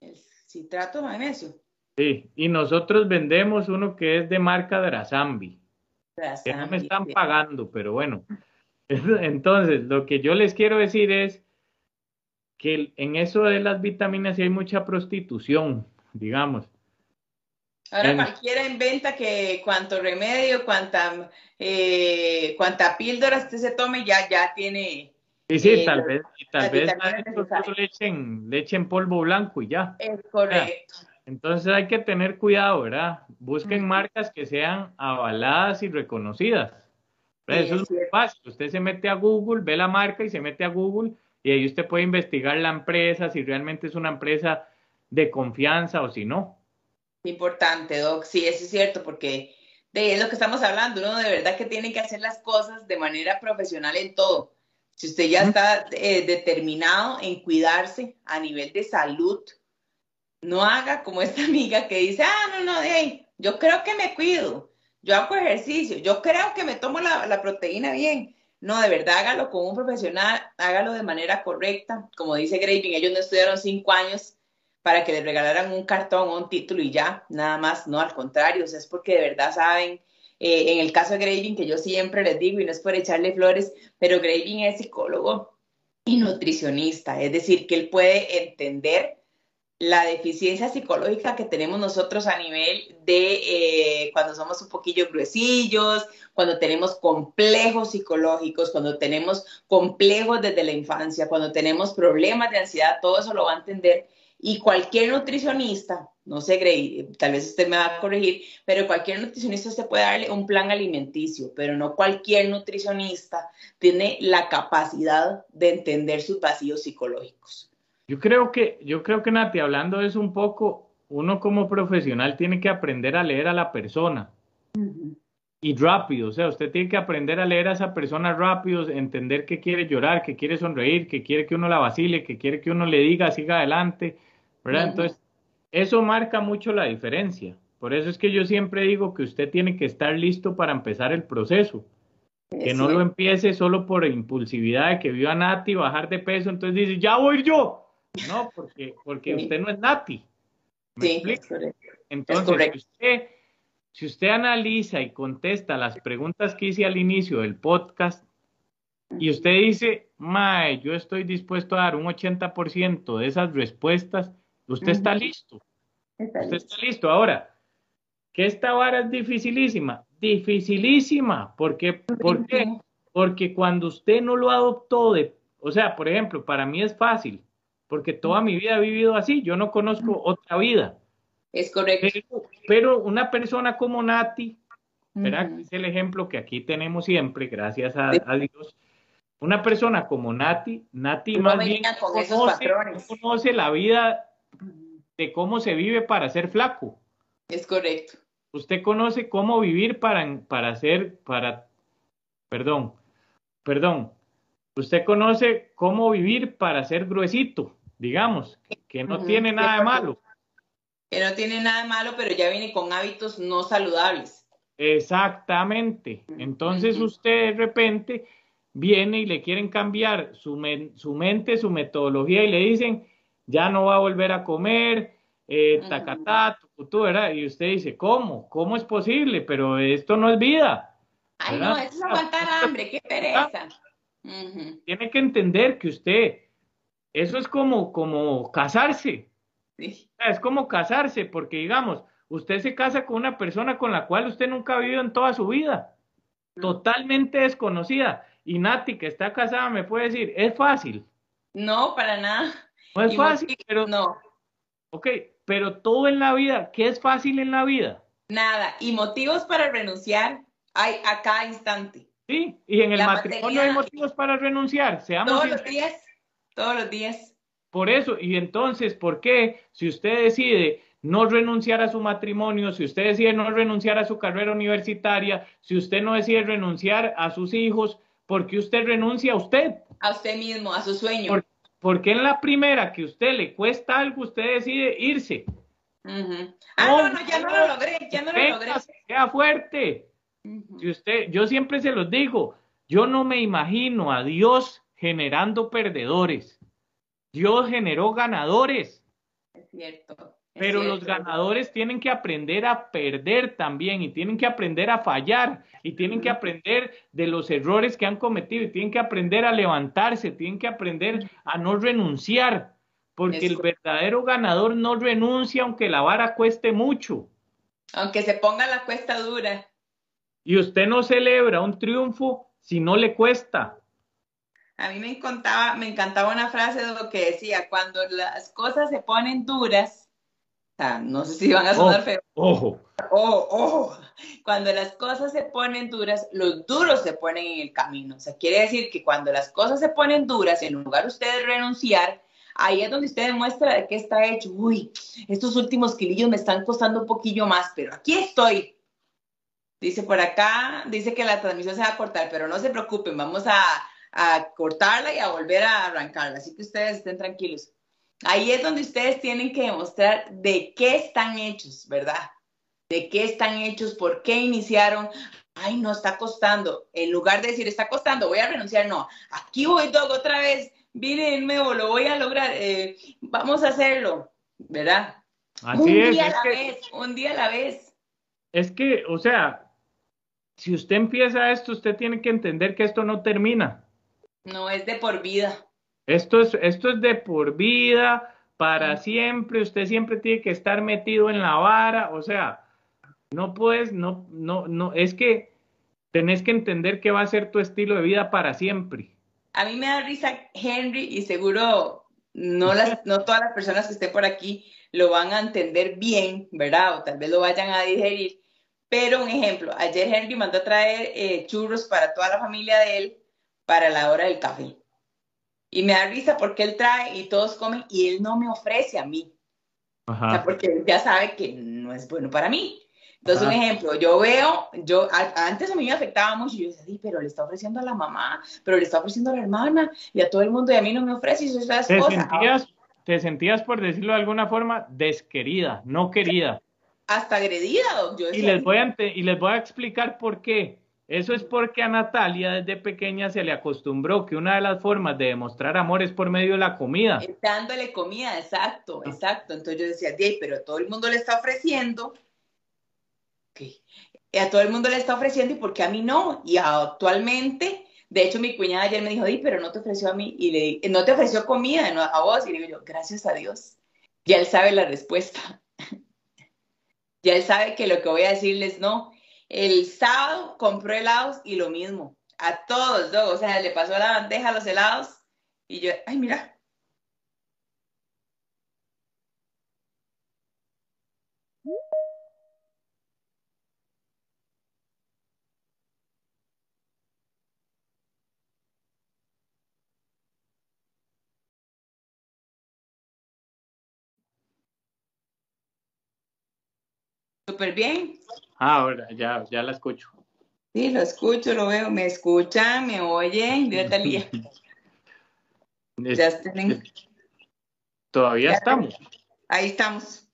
El citrato magnesio. Sí, y nosotros vendemos uno que es de marca Drasambi. Que no me están pagando, pero bueno. *laughs* Entonces, lo que yo les quiero decir es que en eso de las vitaminas hay mucha prostitución, digamos. Ahora cualquiera inventa que cuánto remedio, cuánta, eh, cuánta píldora usted se tome, ya, ya tiene. Sí, sí, eh, tal vez, tal vez le echen, le echen polvo blanco y ya. Es correcto. Entonces hay que tener cuidado, ¿verdad? Busquen marcas que sean avaladas y reconocidas. Eso es muy fácil. Usted se mete a Google, ve la marca y se mete a Google y ahí usted puede investigar la empresa, si realmente es una empresa de confianza o si no. Importante, Doc. Sí, eso es cierto, porque de lo que estamos hablando. Uno de verdad que tiene que hacer las cosas de manera profesional en todo. Si usted ya está eh, determinado en cuidarse a nivel de salud, no haga como esta *laughs* amiga que dice, ah, no, no, hey, yo creo que me cuido, yo hago ejercicio, yo creo que me tomo la, proteína bien. No, de verdad, hágalo con un profesional, hágalo de manera correcta. Como dice Graving, ellos no estudiaron cinco años para que le regalaran un cartón o un título y ya, nada más, no, al contrario, es porque de verdad saben, eh, en el caso de Graving, que yo siempre les digo, y no es por echarle flores, pero Graving es psicólogo y nutricionista, es decir, que él puede entender la deficiencia psicológica que tenemos nosotros a nivel de eh, cuando somos un poquillo gruesillos, cuando tenemos complejos psicológicos, cuando tenemos complejos desde la infancia, cuando tenemos problemas de ansiedad, todo eso lo va a entender y cualquier nutricionista, no sé, Grey, tal vez usted me va a corregir, pero cualquier nutricionista se puede darle un plan alimenticio, pero no cualquier nutricionista tiene la capacidad de entender sus vacíos psicológicos. Yo creo que, yo creo que Nati, hablando de eso un poco, uno como profesional tiene que aprender a leer a la persona. Y rápido, o sea, usted tiene que aprender a leer a esa persona rápido, entender que quiere llorar, que quiere sonreír, que quiere que uno la vacile, que quiere que uno le diga siga adelante entonces, eso marca mucho la diferencia. Por eso es que yo siempre digo que usted tiene que estar listo para empezar el proceso. Que no lo empiece solo por impulsividad de que viva Nati, bajar de peso, entonces dice, ya voy yo. No, porque, porque usted no es Nati. sí, Entonces, si usted, si usted analiza y contesta las preguntas que hice al inicio del podcast, y usted dice, Mae, yo estoy dispuesto a dar un 80% de esas respuestas, Usted está listo. Usted está listo. Ahora, que esta vara es dificilísima. Dificilísima. ¿Por qué? ¿Por qué? Porque cuando usted no lo adoptó de, o sea, por ejemplo, para mí es fácil, porque toda mi vida he vivido así, yo no conozco otra vida. Es correcto. Pero, una persona como Nati, ¿verdad? Es el ejemplo que aquí tenemos siempre, gracias a, Dios. Una persona como Nati, Nati más bien conoce la vida de cómo se vive para ser flaco. Es correcto. Usted conoce cómo vivir para, para ser, para, perdón, perdón. Usted conoce cómo vivir para ser gruesito, digamos, que no tiene nada de malo. Que no tiene nada de malo, pero ya viene con hábitos no saludables. Exactamente. Entonces usted de repente viene y le quieren cambiar su, su mente, su metodología y le dicen, ya no va a volver a comer, eh, tacatá, ¿verdad? Y usted dice, ¿cómo? ¿Cómo es posible? Pero esto no es vida. Ay, no, es aguantar hambre, qué pereza. Tiene que entender que usted, eso es como, como casarse. Es como casarse, porque digamos, usted se casa con una persona con la cual usted nunca ha vivido en toda su vida, totalmente desconocida. Y Nati, que está casada, me puede decir, es fácil. No, para nada. No es fácil, pero... No. Ok, pero todo en la vida, ¿qué es fácil en la vida? Nada, y motivos para renunciar hay a cada instante. Sí, y en el matrimonio hay motivos para renunciar, seamos Todos los días, todos los días. Por eso, y entonces, ¿por qué si usted decide no renunciar a su matrimonio, si usted decide no renunciar a su carrera universitaria, si usted no decide renunciar a sus hijos, ¿por qué usted renuncia a usted? A usted mismo, a su sueño. ¿Por, porque en la primera que usted le cuesta algo, usted decide irse? Ah, no, no, ya no lo logré, ya no lo logré. Sea fuerte. Si usted, yo siempre se los digo, yo no me imagino a Dios generando perdedores. Dios generó ganadores. Es cierto. Pero los ganadores tienen que aprender a perder también y tienen que aprender a fallar y tienen que aprender de los errores que han cometido y tienen que aprender a levantarse, tienen que aprender a no renunciar, porque el verdadero ganador no renuncia aunque la vara cueste mucho. Aunque se ponga la cuesta dura. Y usted no celebra un triunfo si no le cuesta. A mí me encantaba, me encantaba una frase de lo que decía, cuando las cosas se ponen duras, no sé si van a sonar feo. Ojo. Ojo, ojo. Cuando las cosas se ponen duras, los duros se ponen en el camino. O sea, quiere decir que cuando las cosas se ponen duras, en lugar de usted renunciar, ahí es donde usted demuestra de qué está hecho. Uy, estos últimos kilillos me están costando un poquillo más, pero aquí estoy. Dice por acá, dice que la transmisión se va a cortar, pero no se preocupen, vamos a, a cortarla y a volver a arrancarla. Así que ustedes estén tranquilos. Ahí es donde ustedes tienen que demostrar de qué están hechos, ¿verdad? De qué están hechos, por qué iniciaron. Ay, no está costando. En lugar de decir, está costando, voy a renunciar, no. Aquí voy, Doug, otra vez. Vine de nuevo, lo voy a lograr. Eh, vamos a hacerlo, ¿verdad? Así un es. día es a la que, vez, un día a la vez. Es que, o sea, si usted empieza esto, usted tiene que entender que esto no termina. No es de por vida. Esto es, esto es de por vida, para siempre, usted siempre tiene que estar metido en la vara, o sea, no puedes, no, no, no, es que tenés que entender que va a ser tu estilo de vida para siempre. A mí me da risa Henry y seguro no, las, *laughs* no todas las personas que estén por aquí lo van a entender bien, ¿verdad? O tal vez lo vayan a digerir. Pero un ejemplo, ayer Henry mandó a traer eh, churros para toda la familia de él para la hora del café. Y me da risa porque él trae y todos comen y él no me ofrece a mí. Ajá. O sea, porque él ya sabe que no es bueno para mí. Entonces, Ajá. un ejemplo, yo veo, yo a- antes a mí me afectaba mucho, y yo decía, sí, pero le está ofreciendo a la mamá, pero le está ofreciendo a la hermana y a todo el mundo y a mí no me ofrece y eso es la te esposa. sentías, te sentías, por decirlo de alguna forma, desquerida, no querida. Hasta agredida. Yo Y les voy a, y les voy a explicar por qué. Eso es porque a Natalia desde pequeña se le acostumbró que una de las formas de demostrar amor es por medio de la comida. dándole comida, exacto, exacto. Entonces yo decía, "Di, pero todo el mundo le está ofreciendo. A todo el mundo le está ofreciendo y por qué a mí no. Y actualmente, de hecho, mi cuñada ayer me dijo, Di, pero no te ofreció a mí. Y le di- no te ofreció comida, no a vos. Y digo yo, gracias a Dios. Ya él sabe la respuesta. *laughs* ya él sabe que lo que voy a decirles no. El sábado compró helados y lo mismo. A todos, ¿no? O sea, le pasó la bandeja a los helados. Y yo, ay, mira, súper bien. Ah, ahora ya, ya la escucho. Sí, lo escucho, lo veo, me escuchan, me oyen, yo *laughs* Talía. Ya Todavía Ya estamos. ahí estamos.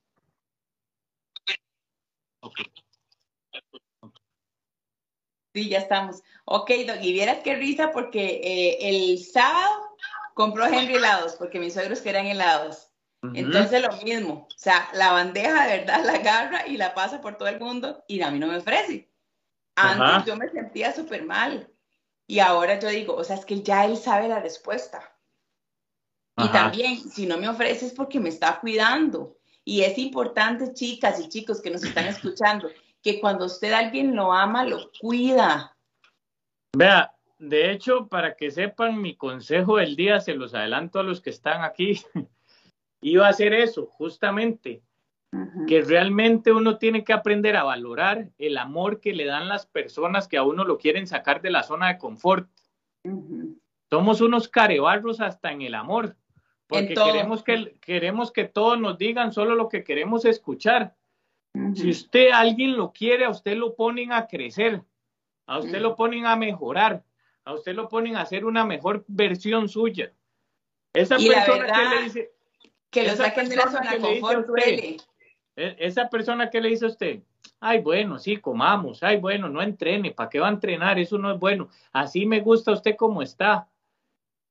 Sí, ya estamos. Ok, Doc, y vieras qué risa porque eh, el sábado compró Henry helados, porque mis suegros querían helados. Entonces lo mismo, o sea, la bandeja de verdad la agarra y la pasa por todo el mundo y a mí no me ofrece. Antes Ajá. yo me sentía súper mal y ahora yo digo, o sea, es que ya él sabe la respuesta. Y también, si no me ofrece es porque me está cuidando. Y es importante, chicas y chicos que nos están *laughs* escuchando, que cuando usted a alguien lo ama, lo cuida. Vea, de hecho, para que sepan, mi consejo del día, se los adelanto a los que están aquí, *laughs* iba a ser eso, justamente, que realmente uno tiene que aprender a valorar el amor que le dan las personas que a uno lo quieren sacar de la zona de confort. Somos unos carebarros hasta en el amor, porque queremos que, queremos que todos nos digan solo lo que queremos escuchar. Si usted, alguien lo quiere, a usted lo ponen a crecer, a usted lo ponen a mejorar, a usted lo ponen a hacer una mejor versión suya. Esa persona que le dice... Que lo saquen de la zona confort, e, Esa persona que le dice a usted, ay, bueno, sí, comamos, ay, bueno, no entrene, ¿para qué va a entrenar? Eso no es bueno. Así me gusta usted como está.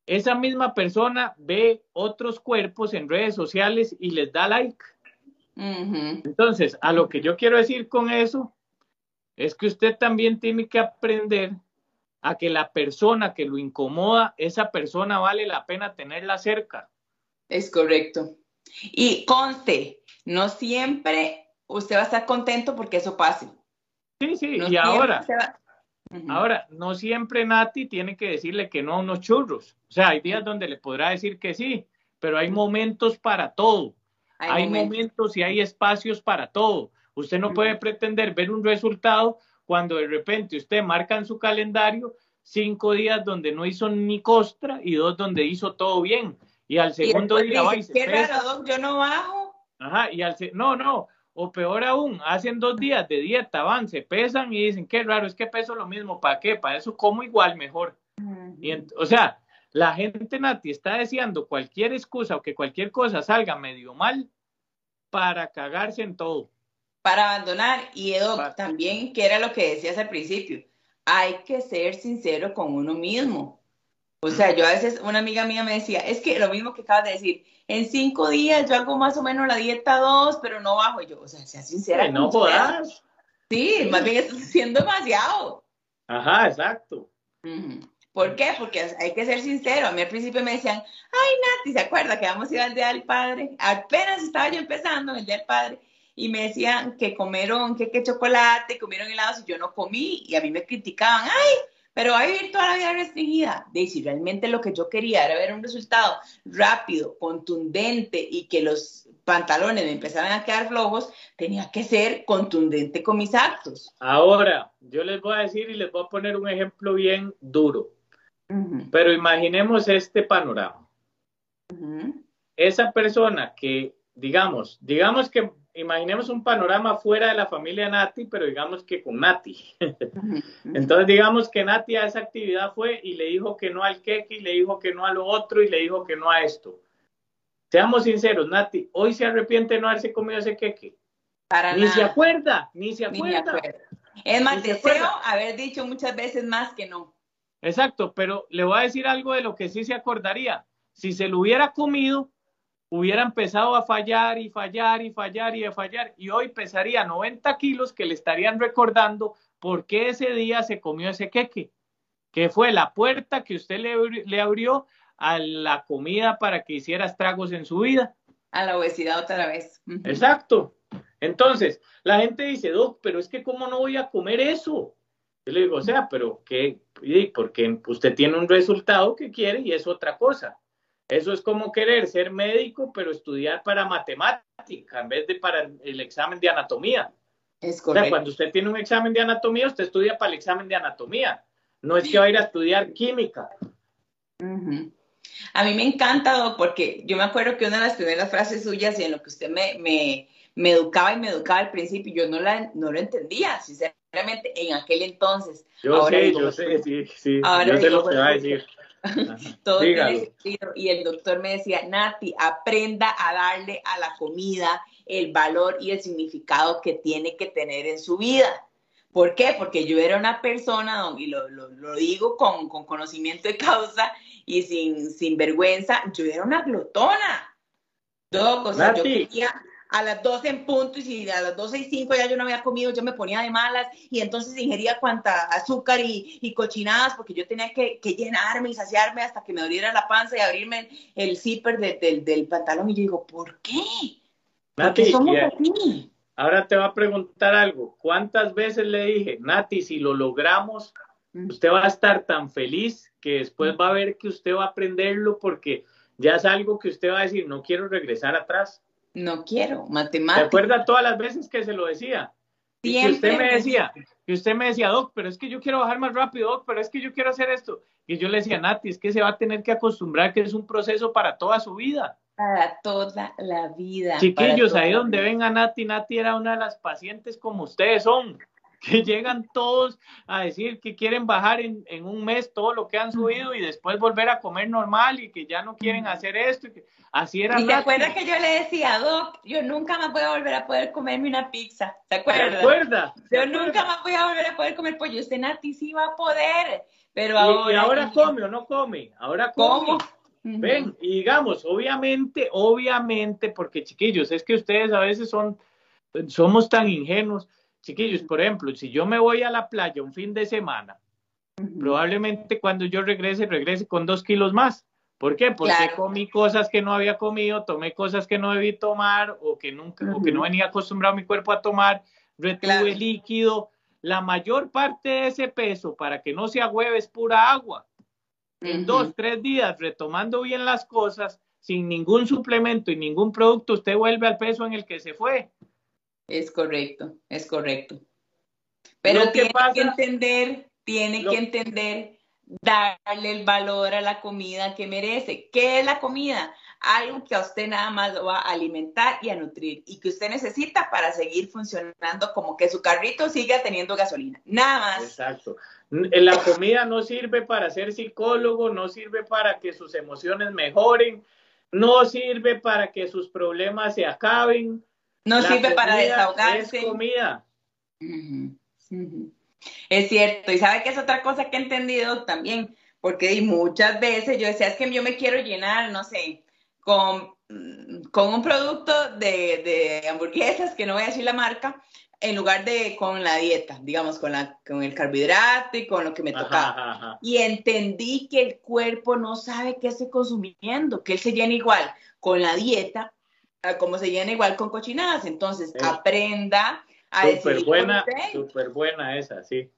Esa misma persona ve otros cuerpos en redes sociales y les da like. Entonces, a lo que yo quiero decir con eso es que usted también tiene que aprender a que la persona que lo incomoda, esa persona vale la pena tenerla cerca. Es correcto. Y conste, no siempre usted va a estar contento porque eso pase. Sí, sí, y ahora, ahora, no siempre Nati tiene que decirle que no a unos churros. O sea, hay días donde le podrá decir que sí, pero hay momentos para todo. Hay, momentos. y hay espacios para todo. Usted no puede pretender ver un resultado cuando de repente usted marca en su calendario cinco días donde no hizo ni costra y dos donde hizo todo bien. Y al segundo día va y se ¿Qué raro, yo no bajo? Ajá, y al no, no, o peor aún, hacen dos días de dieta, van, se pesan y dicen, qué raro, es que peso lo mismo, ¿para qué? Para eso como igual mejor. y o sea, la gente, Nati, está deseando cualquier excusa o que cualquier cosa salga medio mal para cagarse en todo. Para abandonar. Y Edo, también, que era lo que decías al principio, hay que ser sincero con uno mismo. O sea, yo a veces, una amiga mía me decía, es que lo mismo que acabas de decir, en cinco días yo hago más o menos la dieta dos, pero no bajo. yo, o sea, sea sincera. no puedas. Sí, más bien estás haciendo demasiado. Ajá, exacto. ¿Por qué? Porque hay que ser sincero. A mí al principio me decían, ay, Nati, ¿se acuerda que vamos a ir al Día del Padre? Apenas estaba yo empezando en el Día del Padre y me decían que comieron que, que chocolate, comieron helados y yo no comí y a mí me criticaban, ay, pero va a vivir toda la vida restringida. De si realmente lo que yo quería era ver un resultado rápido, contundente y que los pantalones me empezaran a quedar flojos, tenía que ser contundente con mis actos. Ahora, yo les voy a decir y les voy a poner un ejemplo bien duro. Pero imaginemos este panorama. Esa persona que, digamos, digamos que imaginemos un panorama fuera de la familia Nati, pero digamos que con Nati. Entonces, digamos que Nati a esa actividad fue y le dijo que no al queque, y le dijo que no a lo otro, y le dijo que no a esto. Seamos sinceros, Nati, hoy se arrepiente de no haberse comido ese queque. Para ni se acuerda, ni se acuerda. Es más, deseo haber dicho muchas veces más que no. Exacto, pero le voy a decir algo de lo que sí se acordaría. Si se lo hubiera comido, hubiera empezado a fallar y fallar y fallar y a fallar y hoy pesaría 90 kilos que le estarían recordando por qué ese día se comió ese queque, que fue la puerta que usted le, abrió a la comida para que hiciera estragos en su vida. A la obesidad otra vez. Exacto. Entonces, la gente dice, Doc, pero es que cómo no voy a comer eso. Yo le digo, o sea, pero ¿qué? Porque usted tiene un resultado que quiere y es otra cosa. Eso es como querer ser médico, pero estudiar para matemática en vez de para el examen de anatomía. Es correcto. O sea, cuando usted tiene un examen de anatomía, usted estudia para el examen de anatomía. No es que va a ir a estudiar química. A mí me encanta, porque yo me acuerdo que una de las primeras frases suyas y en lo que usted me, me, me educaba y me educaba al principio, yo no, la, no lo entendía, sinceramente en aquel entonces. Yo sé, yo sé, sí, sí. yo sé lo que va a decir. *laughs* Todo tiene sentido. Y el doctor me decía, Nati, aprenda a darle a la comida el valor y el significado que tiene que tener en su vida. ¿Por qué? Porque yo era una persona, y lo, lo, digo con, con, conocimiento de causa y sin, sin vergüenza, yo era una glotona. Todo, o sea, yo quería a las 12 en punto y si a las 12 y 5 ya yo no había comido, yo me ponía de malas y entonces ingería cuanta azúcar y, cochinadas porque yo tenía que, llenarme y saciarme hasta que me abriera la panza y abrirme el, zipper del pantalón y yo digo, ¿por qué? Nati, somos así? Ahora te va a preguntar algo. ¿Cuántas veces le dije, Nati, si lo logramos, usted va a estar tan feliz que después va a ver que usted va a aprenderlo porque ya es algo que usted va a decir, no quiero regresar atrás. No quiero, matemáticas. ¿Se acuerda todas las veces que se lo decía? Y que usted me decía, que usted me decía, Doc, pero es que yo quiero bajar más rápido, Doc, pero es que yo quiero hacer esto. Y yo le decía, Nati, es que se va a tener que acostumbrar que es un proceso para toda su vida. Para toda la vida. Chiquillos, ahí donde ven a Nati, Nati era una de las pacientes como ustedes son, que llegan todos a decir que quieren bajar en, un mes todo lo que han subido y después volver a comer normal y que ya no quieren hacer esto. Y que, así era. ¿Y te acuerdas que yo le decía, Doc, yo nunca más voy a volver a poder comerme una pizza? ¿Te acuerdas? ¿Te acuerdas? Yo nunca más voy a volver a poder comer pollo. Usted, Nati, sí va a poder. Pero ahora. ¿Y, ahora come o no come? Ahora come. ¿Cómo? Ven, y digamos, obviamente, obviamente, porque chiquillos, es que ustedes a veces son, somos tan ingenuos. Chiquillos, por ejemplo, si yo me voy a la playa un fin de semana, probablemente cuando yo regrese, regrese con dos kilos más. ¿Por qué? Porque comí cosas que no había comido, tomé cosas que no debí tomar o que nunca, o que no venía acostumbrado mi cuerpo a tomar, retuve líquido. La mayor parte de ese peso, para que no sea hueve, es pura agua en dos, tres días, retomando bien las cosas, sin ningún suplemento y ningún producto, usted vuelve al peso en el que se fue. Es correcto, es correcto. Pero tiene que entender, tiene que entender darle el valor a la comida que merece. ¿Qué es la comida? algo que a usted nada más lo va a alimentar y a nutrir y que usted necesita para seguir funcionando como que su carrito siga teniendo gasolina. Nada más. Exacto. La comida no sirve para ser psicólogo, no sirve para que sus emociones mejoren, no sirve para que sus problemas se acaben. No sirve para desahogarse. Es comida. Es cierto. Y sabe que es otra cosa que he entendido también, porque muchas veces yo decía, es que yo me quiero llenar, no sé, con, con un producto de, de, hamburguesas, que no voy a decir la marca, en lugar de con la dieta, digamos, con, la, con el carbohidrato y con lo que me tocaba. Y entendí que el cuerpo no sabe qué estoy consumiendo, que él se llena igual con la dieta como se llena igual con cochinadas. Entonces, aprenda a super buena, súper buena esa, sí.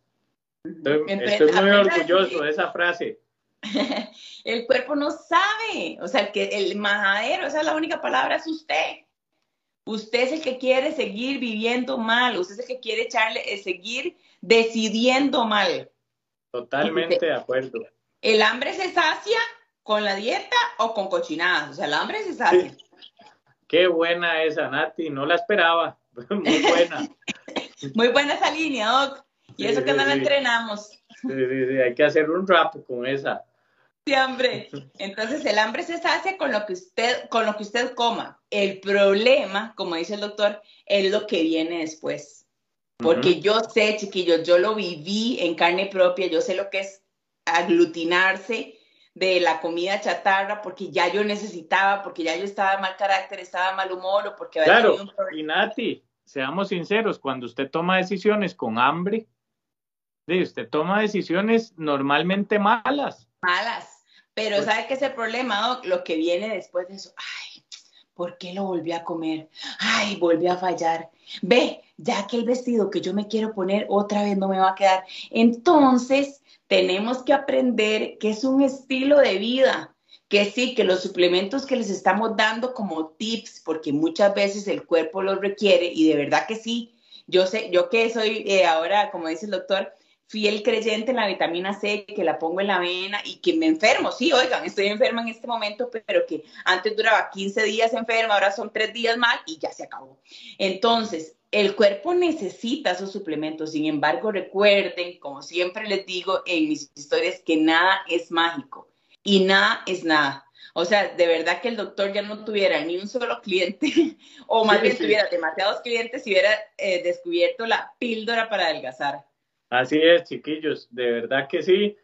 Estoy, estoy muy orgulloso de esa frase. *laughs* el cuerpo no sabe, o sea, que el majadero, esa es la única palabra, es usted. Usted es el que quiere seguir viviendo mal, usted es el que quiere echarle, eh, seguir decidiendo mal. Totalmente de acuerdo. El hambre se sacia con la dieta o con cochinadas, o sea, el hambre se sacia. Qué buena esa, Nati, no la esperaba. *laughs* Muy buena. Muy buena esa línea, Doc. Y eso que no la entrenamos. Sí, sí, sí, hay que hacer un rap con esa. Sí, hambre. Entonces el hambre se sacia con lo que usted, con lo que usted coma. El problema, como dice el doctor, es lo que viene después. Porque yo sé, chiquillos, yo lo viví en carne propia, yo sé lo que es aglutinarse de la comida chatarra porque ya yo necesitaba, porque ya yo estaba de mal carácter, estaba de mal humor o porque había claro, un y Nati, seamos sinceros, cuando usted toma decisiones con hambre, usted toma decisiones normalmente malas. Malas. Pero pues ¿sabe qué es el problema, Lo que viene después de eso, ay, ¿por qué lo volví a comer? Ay, volví a fallar. Ve, ya que el vestido que yo me quiero poner otra vez no me va a quedar. Entonces, tenemos que aprender que es un estilo de vida, que sí, que los suplementos que les estamos dando como tips, porque muchas veces el cuerpo los requiere y de verdad que sí. Yo sé, yo que soy eh, ahora, como dice el doctor, fiel creyente en la vitamina C, que la pongo en la vena y que me enfermo. Sí, oigan, estoy enferma en este momento, pero que antes duraba 15 días enferma, ahora son 3 días mal y ya se acabó. Entonces, el cuerpo necesita esos suplementos. Sin embargo, recuerden, como siempre les digo en mis historias, que nada es mágico y nada es nada. O sea, de verdad que el doctor ya no tuviera ni un solo cliente, *laughs* o más bien tuviera demasiados clientes y hubiera eh, descubierto la píldora para adelgazar. Así es, chiquillos, de verdad que sí.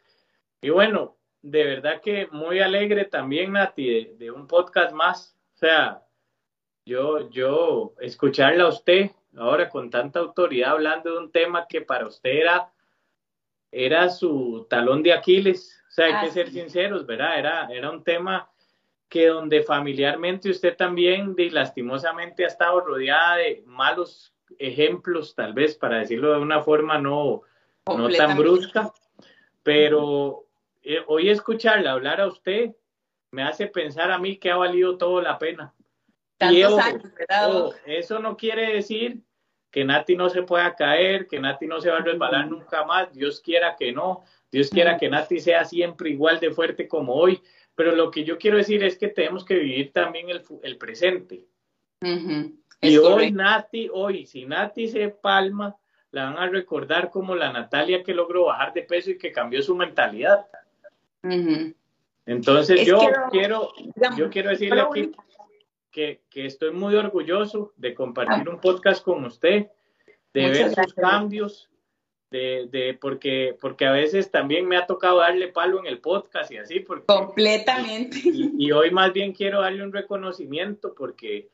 Y bueno, de verdad que muy alegre también, Nati, de, un podcast más. O sea, yo, yo, escucharla a usted ahora con tanta autoridad hablando de un tema que para usted era, era su talón de Aquiles. O sea, hay que ser sinceros, ¿verdad? Era, era un tema que donde familiarmente usted también, y lastimosamente, ha estado rodeada de malos ejemplos, tal vez, para decirlo de una forma no, no tan brusca, pero eh, hoy escucharla hablar a usted me hace pensar a mí que ha valido todo la pena. Y eso no quiere decir que Nati no se pueda caer, que Nati no se va a resbalar nunca más, Dios quiera que no, Dios quiera que Nati sea siempre igual de fuerte como hoy, pero lo que yo quiero decir es que tenemos que vivir también el, el presente. Y hoy Nati, hoy, si Nati se palma, la van a recordar como la Natalia que logró bajar de peso y que cambió su mentalidad. Entonces yo quiero, yo quiero decirle aquí que, que, estoy muy orgulloso de compartir un podcast con usted, de ver sus cambios, de, de, porque, porque a veces también me ha tocado darle palo en el podcast y así. Porque, Completamente. Y, hoy más bien quiero darle un reconocimiento porque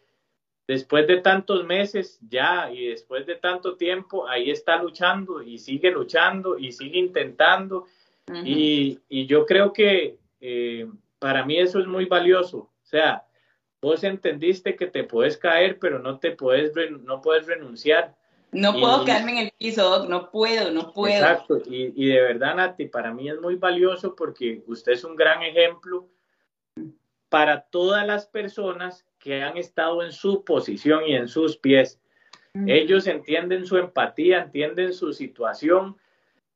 después de tantos meses ya y después de tanto tiempo, ahí está luchando y sigue luchando y sigue intentando. y, y, yo creo que eh, para mí eso es muy valioso. O sea, vos entendiste que te puedes caer, pero no te puedes, no puedes renunciar. No puedo quedarme en el piso, no puedo, no puedo. Exacto, y, y, de verdad, Nati, para mí es muy valioso porque usted es un gran ejemplo para todas las personas que han estado en su posición y en sus pies. Ellos entienden su empatía, entienden su situación.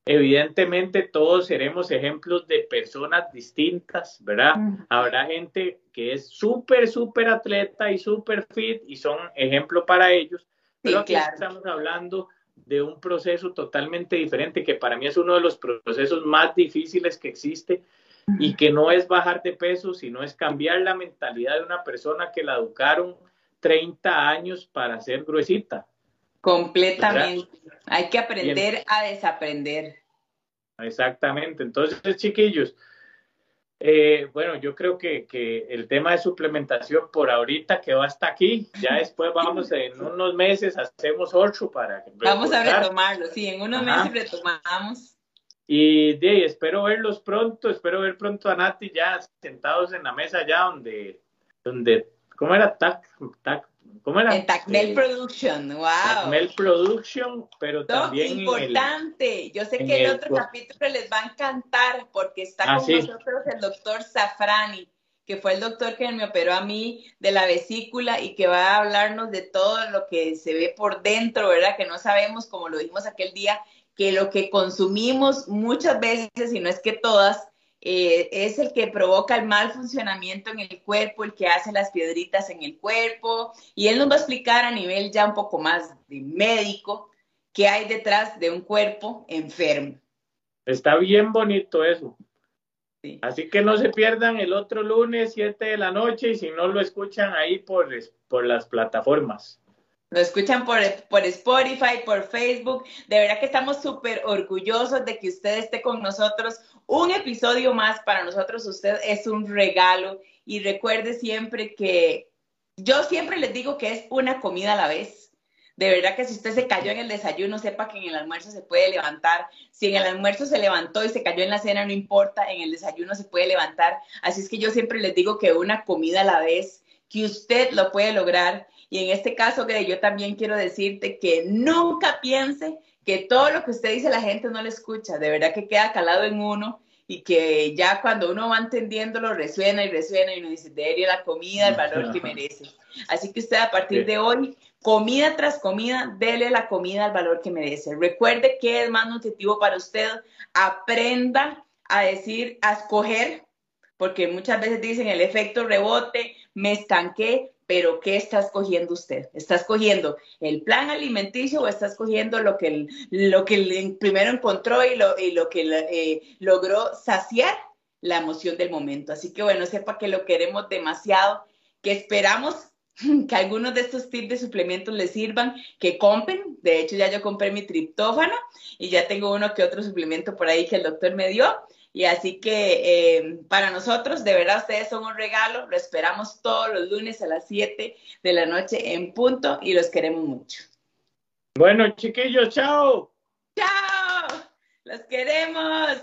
Evidentemente todos seremos ejemplos de personas distintas, ¿verdad? Habrá gente que es súper, súper atleta y súper fit y son ejemplo para ellos, pero aquí estamos hablando de un proceso totalmente diferente que para mí es uno de los procesos más difíciles que existe y que no es bajar de peso, sino es cambiar la mentalidad de una persona que la educaron 30 años para ser gruesita. Completamente. Hay que aprender a desaprender. Exactamente. Entonces, chiquillos, eh, bueno, yo creo que, que, el tema de suplementación por ahorita quedó hasta aquí. Ya *laughs* después vamos en unos meses, hacemos otro para... Vamos a retomarlo, sí, en unos meses retomamos. Y de espero verlos pronto, espero ver pronto a Nati ya sentados en la mesa ya donde, donde ¿cómo era? Tac, tac, ¿cómo era? En Tacmel Production, wow. Tacmel Production, pero también importante. Yo sé que el, otro capítulo les va a encantar porque está ah, con nosotros el doctor Safrani, que fue el doctor que me operó a mí de la vesícula y que va a hablarnos de todo lo que se ve por dentro, ¿verdad? Que no sabemos, como lo dijimos aquel día, que lo que consumimos muchas veces, y no es que todas, eh, es el que provoca el mal funcionamiento en el cuerpo, el que hace las piedritas en el cuerpo, y él nos va a explicar a nivel ya un poco más de médico qué hay detrás de un cuerpo enfermo. Está bien bonito eso. Así que no se pierdan el otro lunes, 7 de la noche, y si no lo escuchan ahí por, por las plataformas. Lo escuchan por, por Spotify, por Facebook. De verdad que estamos súper orgullosos de que usted esté con nosotros. Un episodio más para nosotros, usted es un regalo. Y recuerde siempre que yo siempre les digo que es una comida a la vez. De verdad que si usted se cayó en el desayuno, sepa que en el almuerzo se puede levantar. Si en el almuerzo se levantó y se cayó en la cena, no importa, en el desayuno se puede levantar. Así es que yo siempre les digo que una comida a la vez, que usted lo puede lograr y en este caso, que yo también quiero decirte que nunca piense que todo lo que usted dice la gente no le escucha, de verdad que queda calado en uno y que ya cuando uno va entendiéndolo resuena y resuena y uno dice, déle la comida el valor que merece. Así que usted a partir de hoy, comida tras comida, dele la comida el valor que merece. Recuerde que es más nutritivo para usted, aprenda a decir, a escoger, porque muchas veces dicen el efecto rebote, me estanqué, pero ¿qué está escogiendo usted? ¿Está escogiendo el plan alimenticio o está escogiendo lo que, lo que primero encontró y lo, y lo que eh, logró saciar la emoción del momento? Así que bueno, sepa que lo queremos demasiado, que esperamos *laughs* que algunos de estos tips de suplementos les sirvan, que compren. De hecho, ya yo compré mi triptófano y ya tengo uno que otro suplemento por ahí que el doctor me dio. Y así que eh, para nosotros, de verdad, ustedes son un regalo. Lo esperamos todos los lunes a las 7 de la noche en punto y los queremos mucho. Bueno, chiquillos, chao. Chao. Los queremos.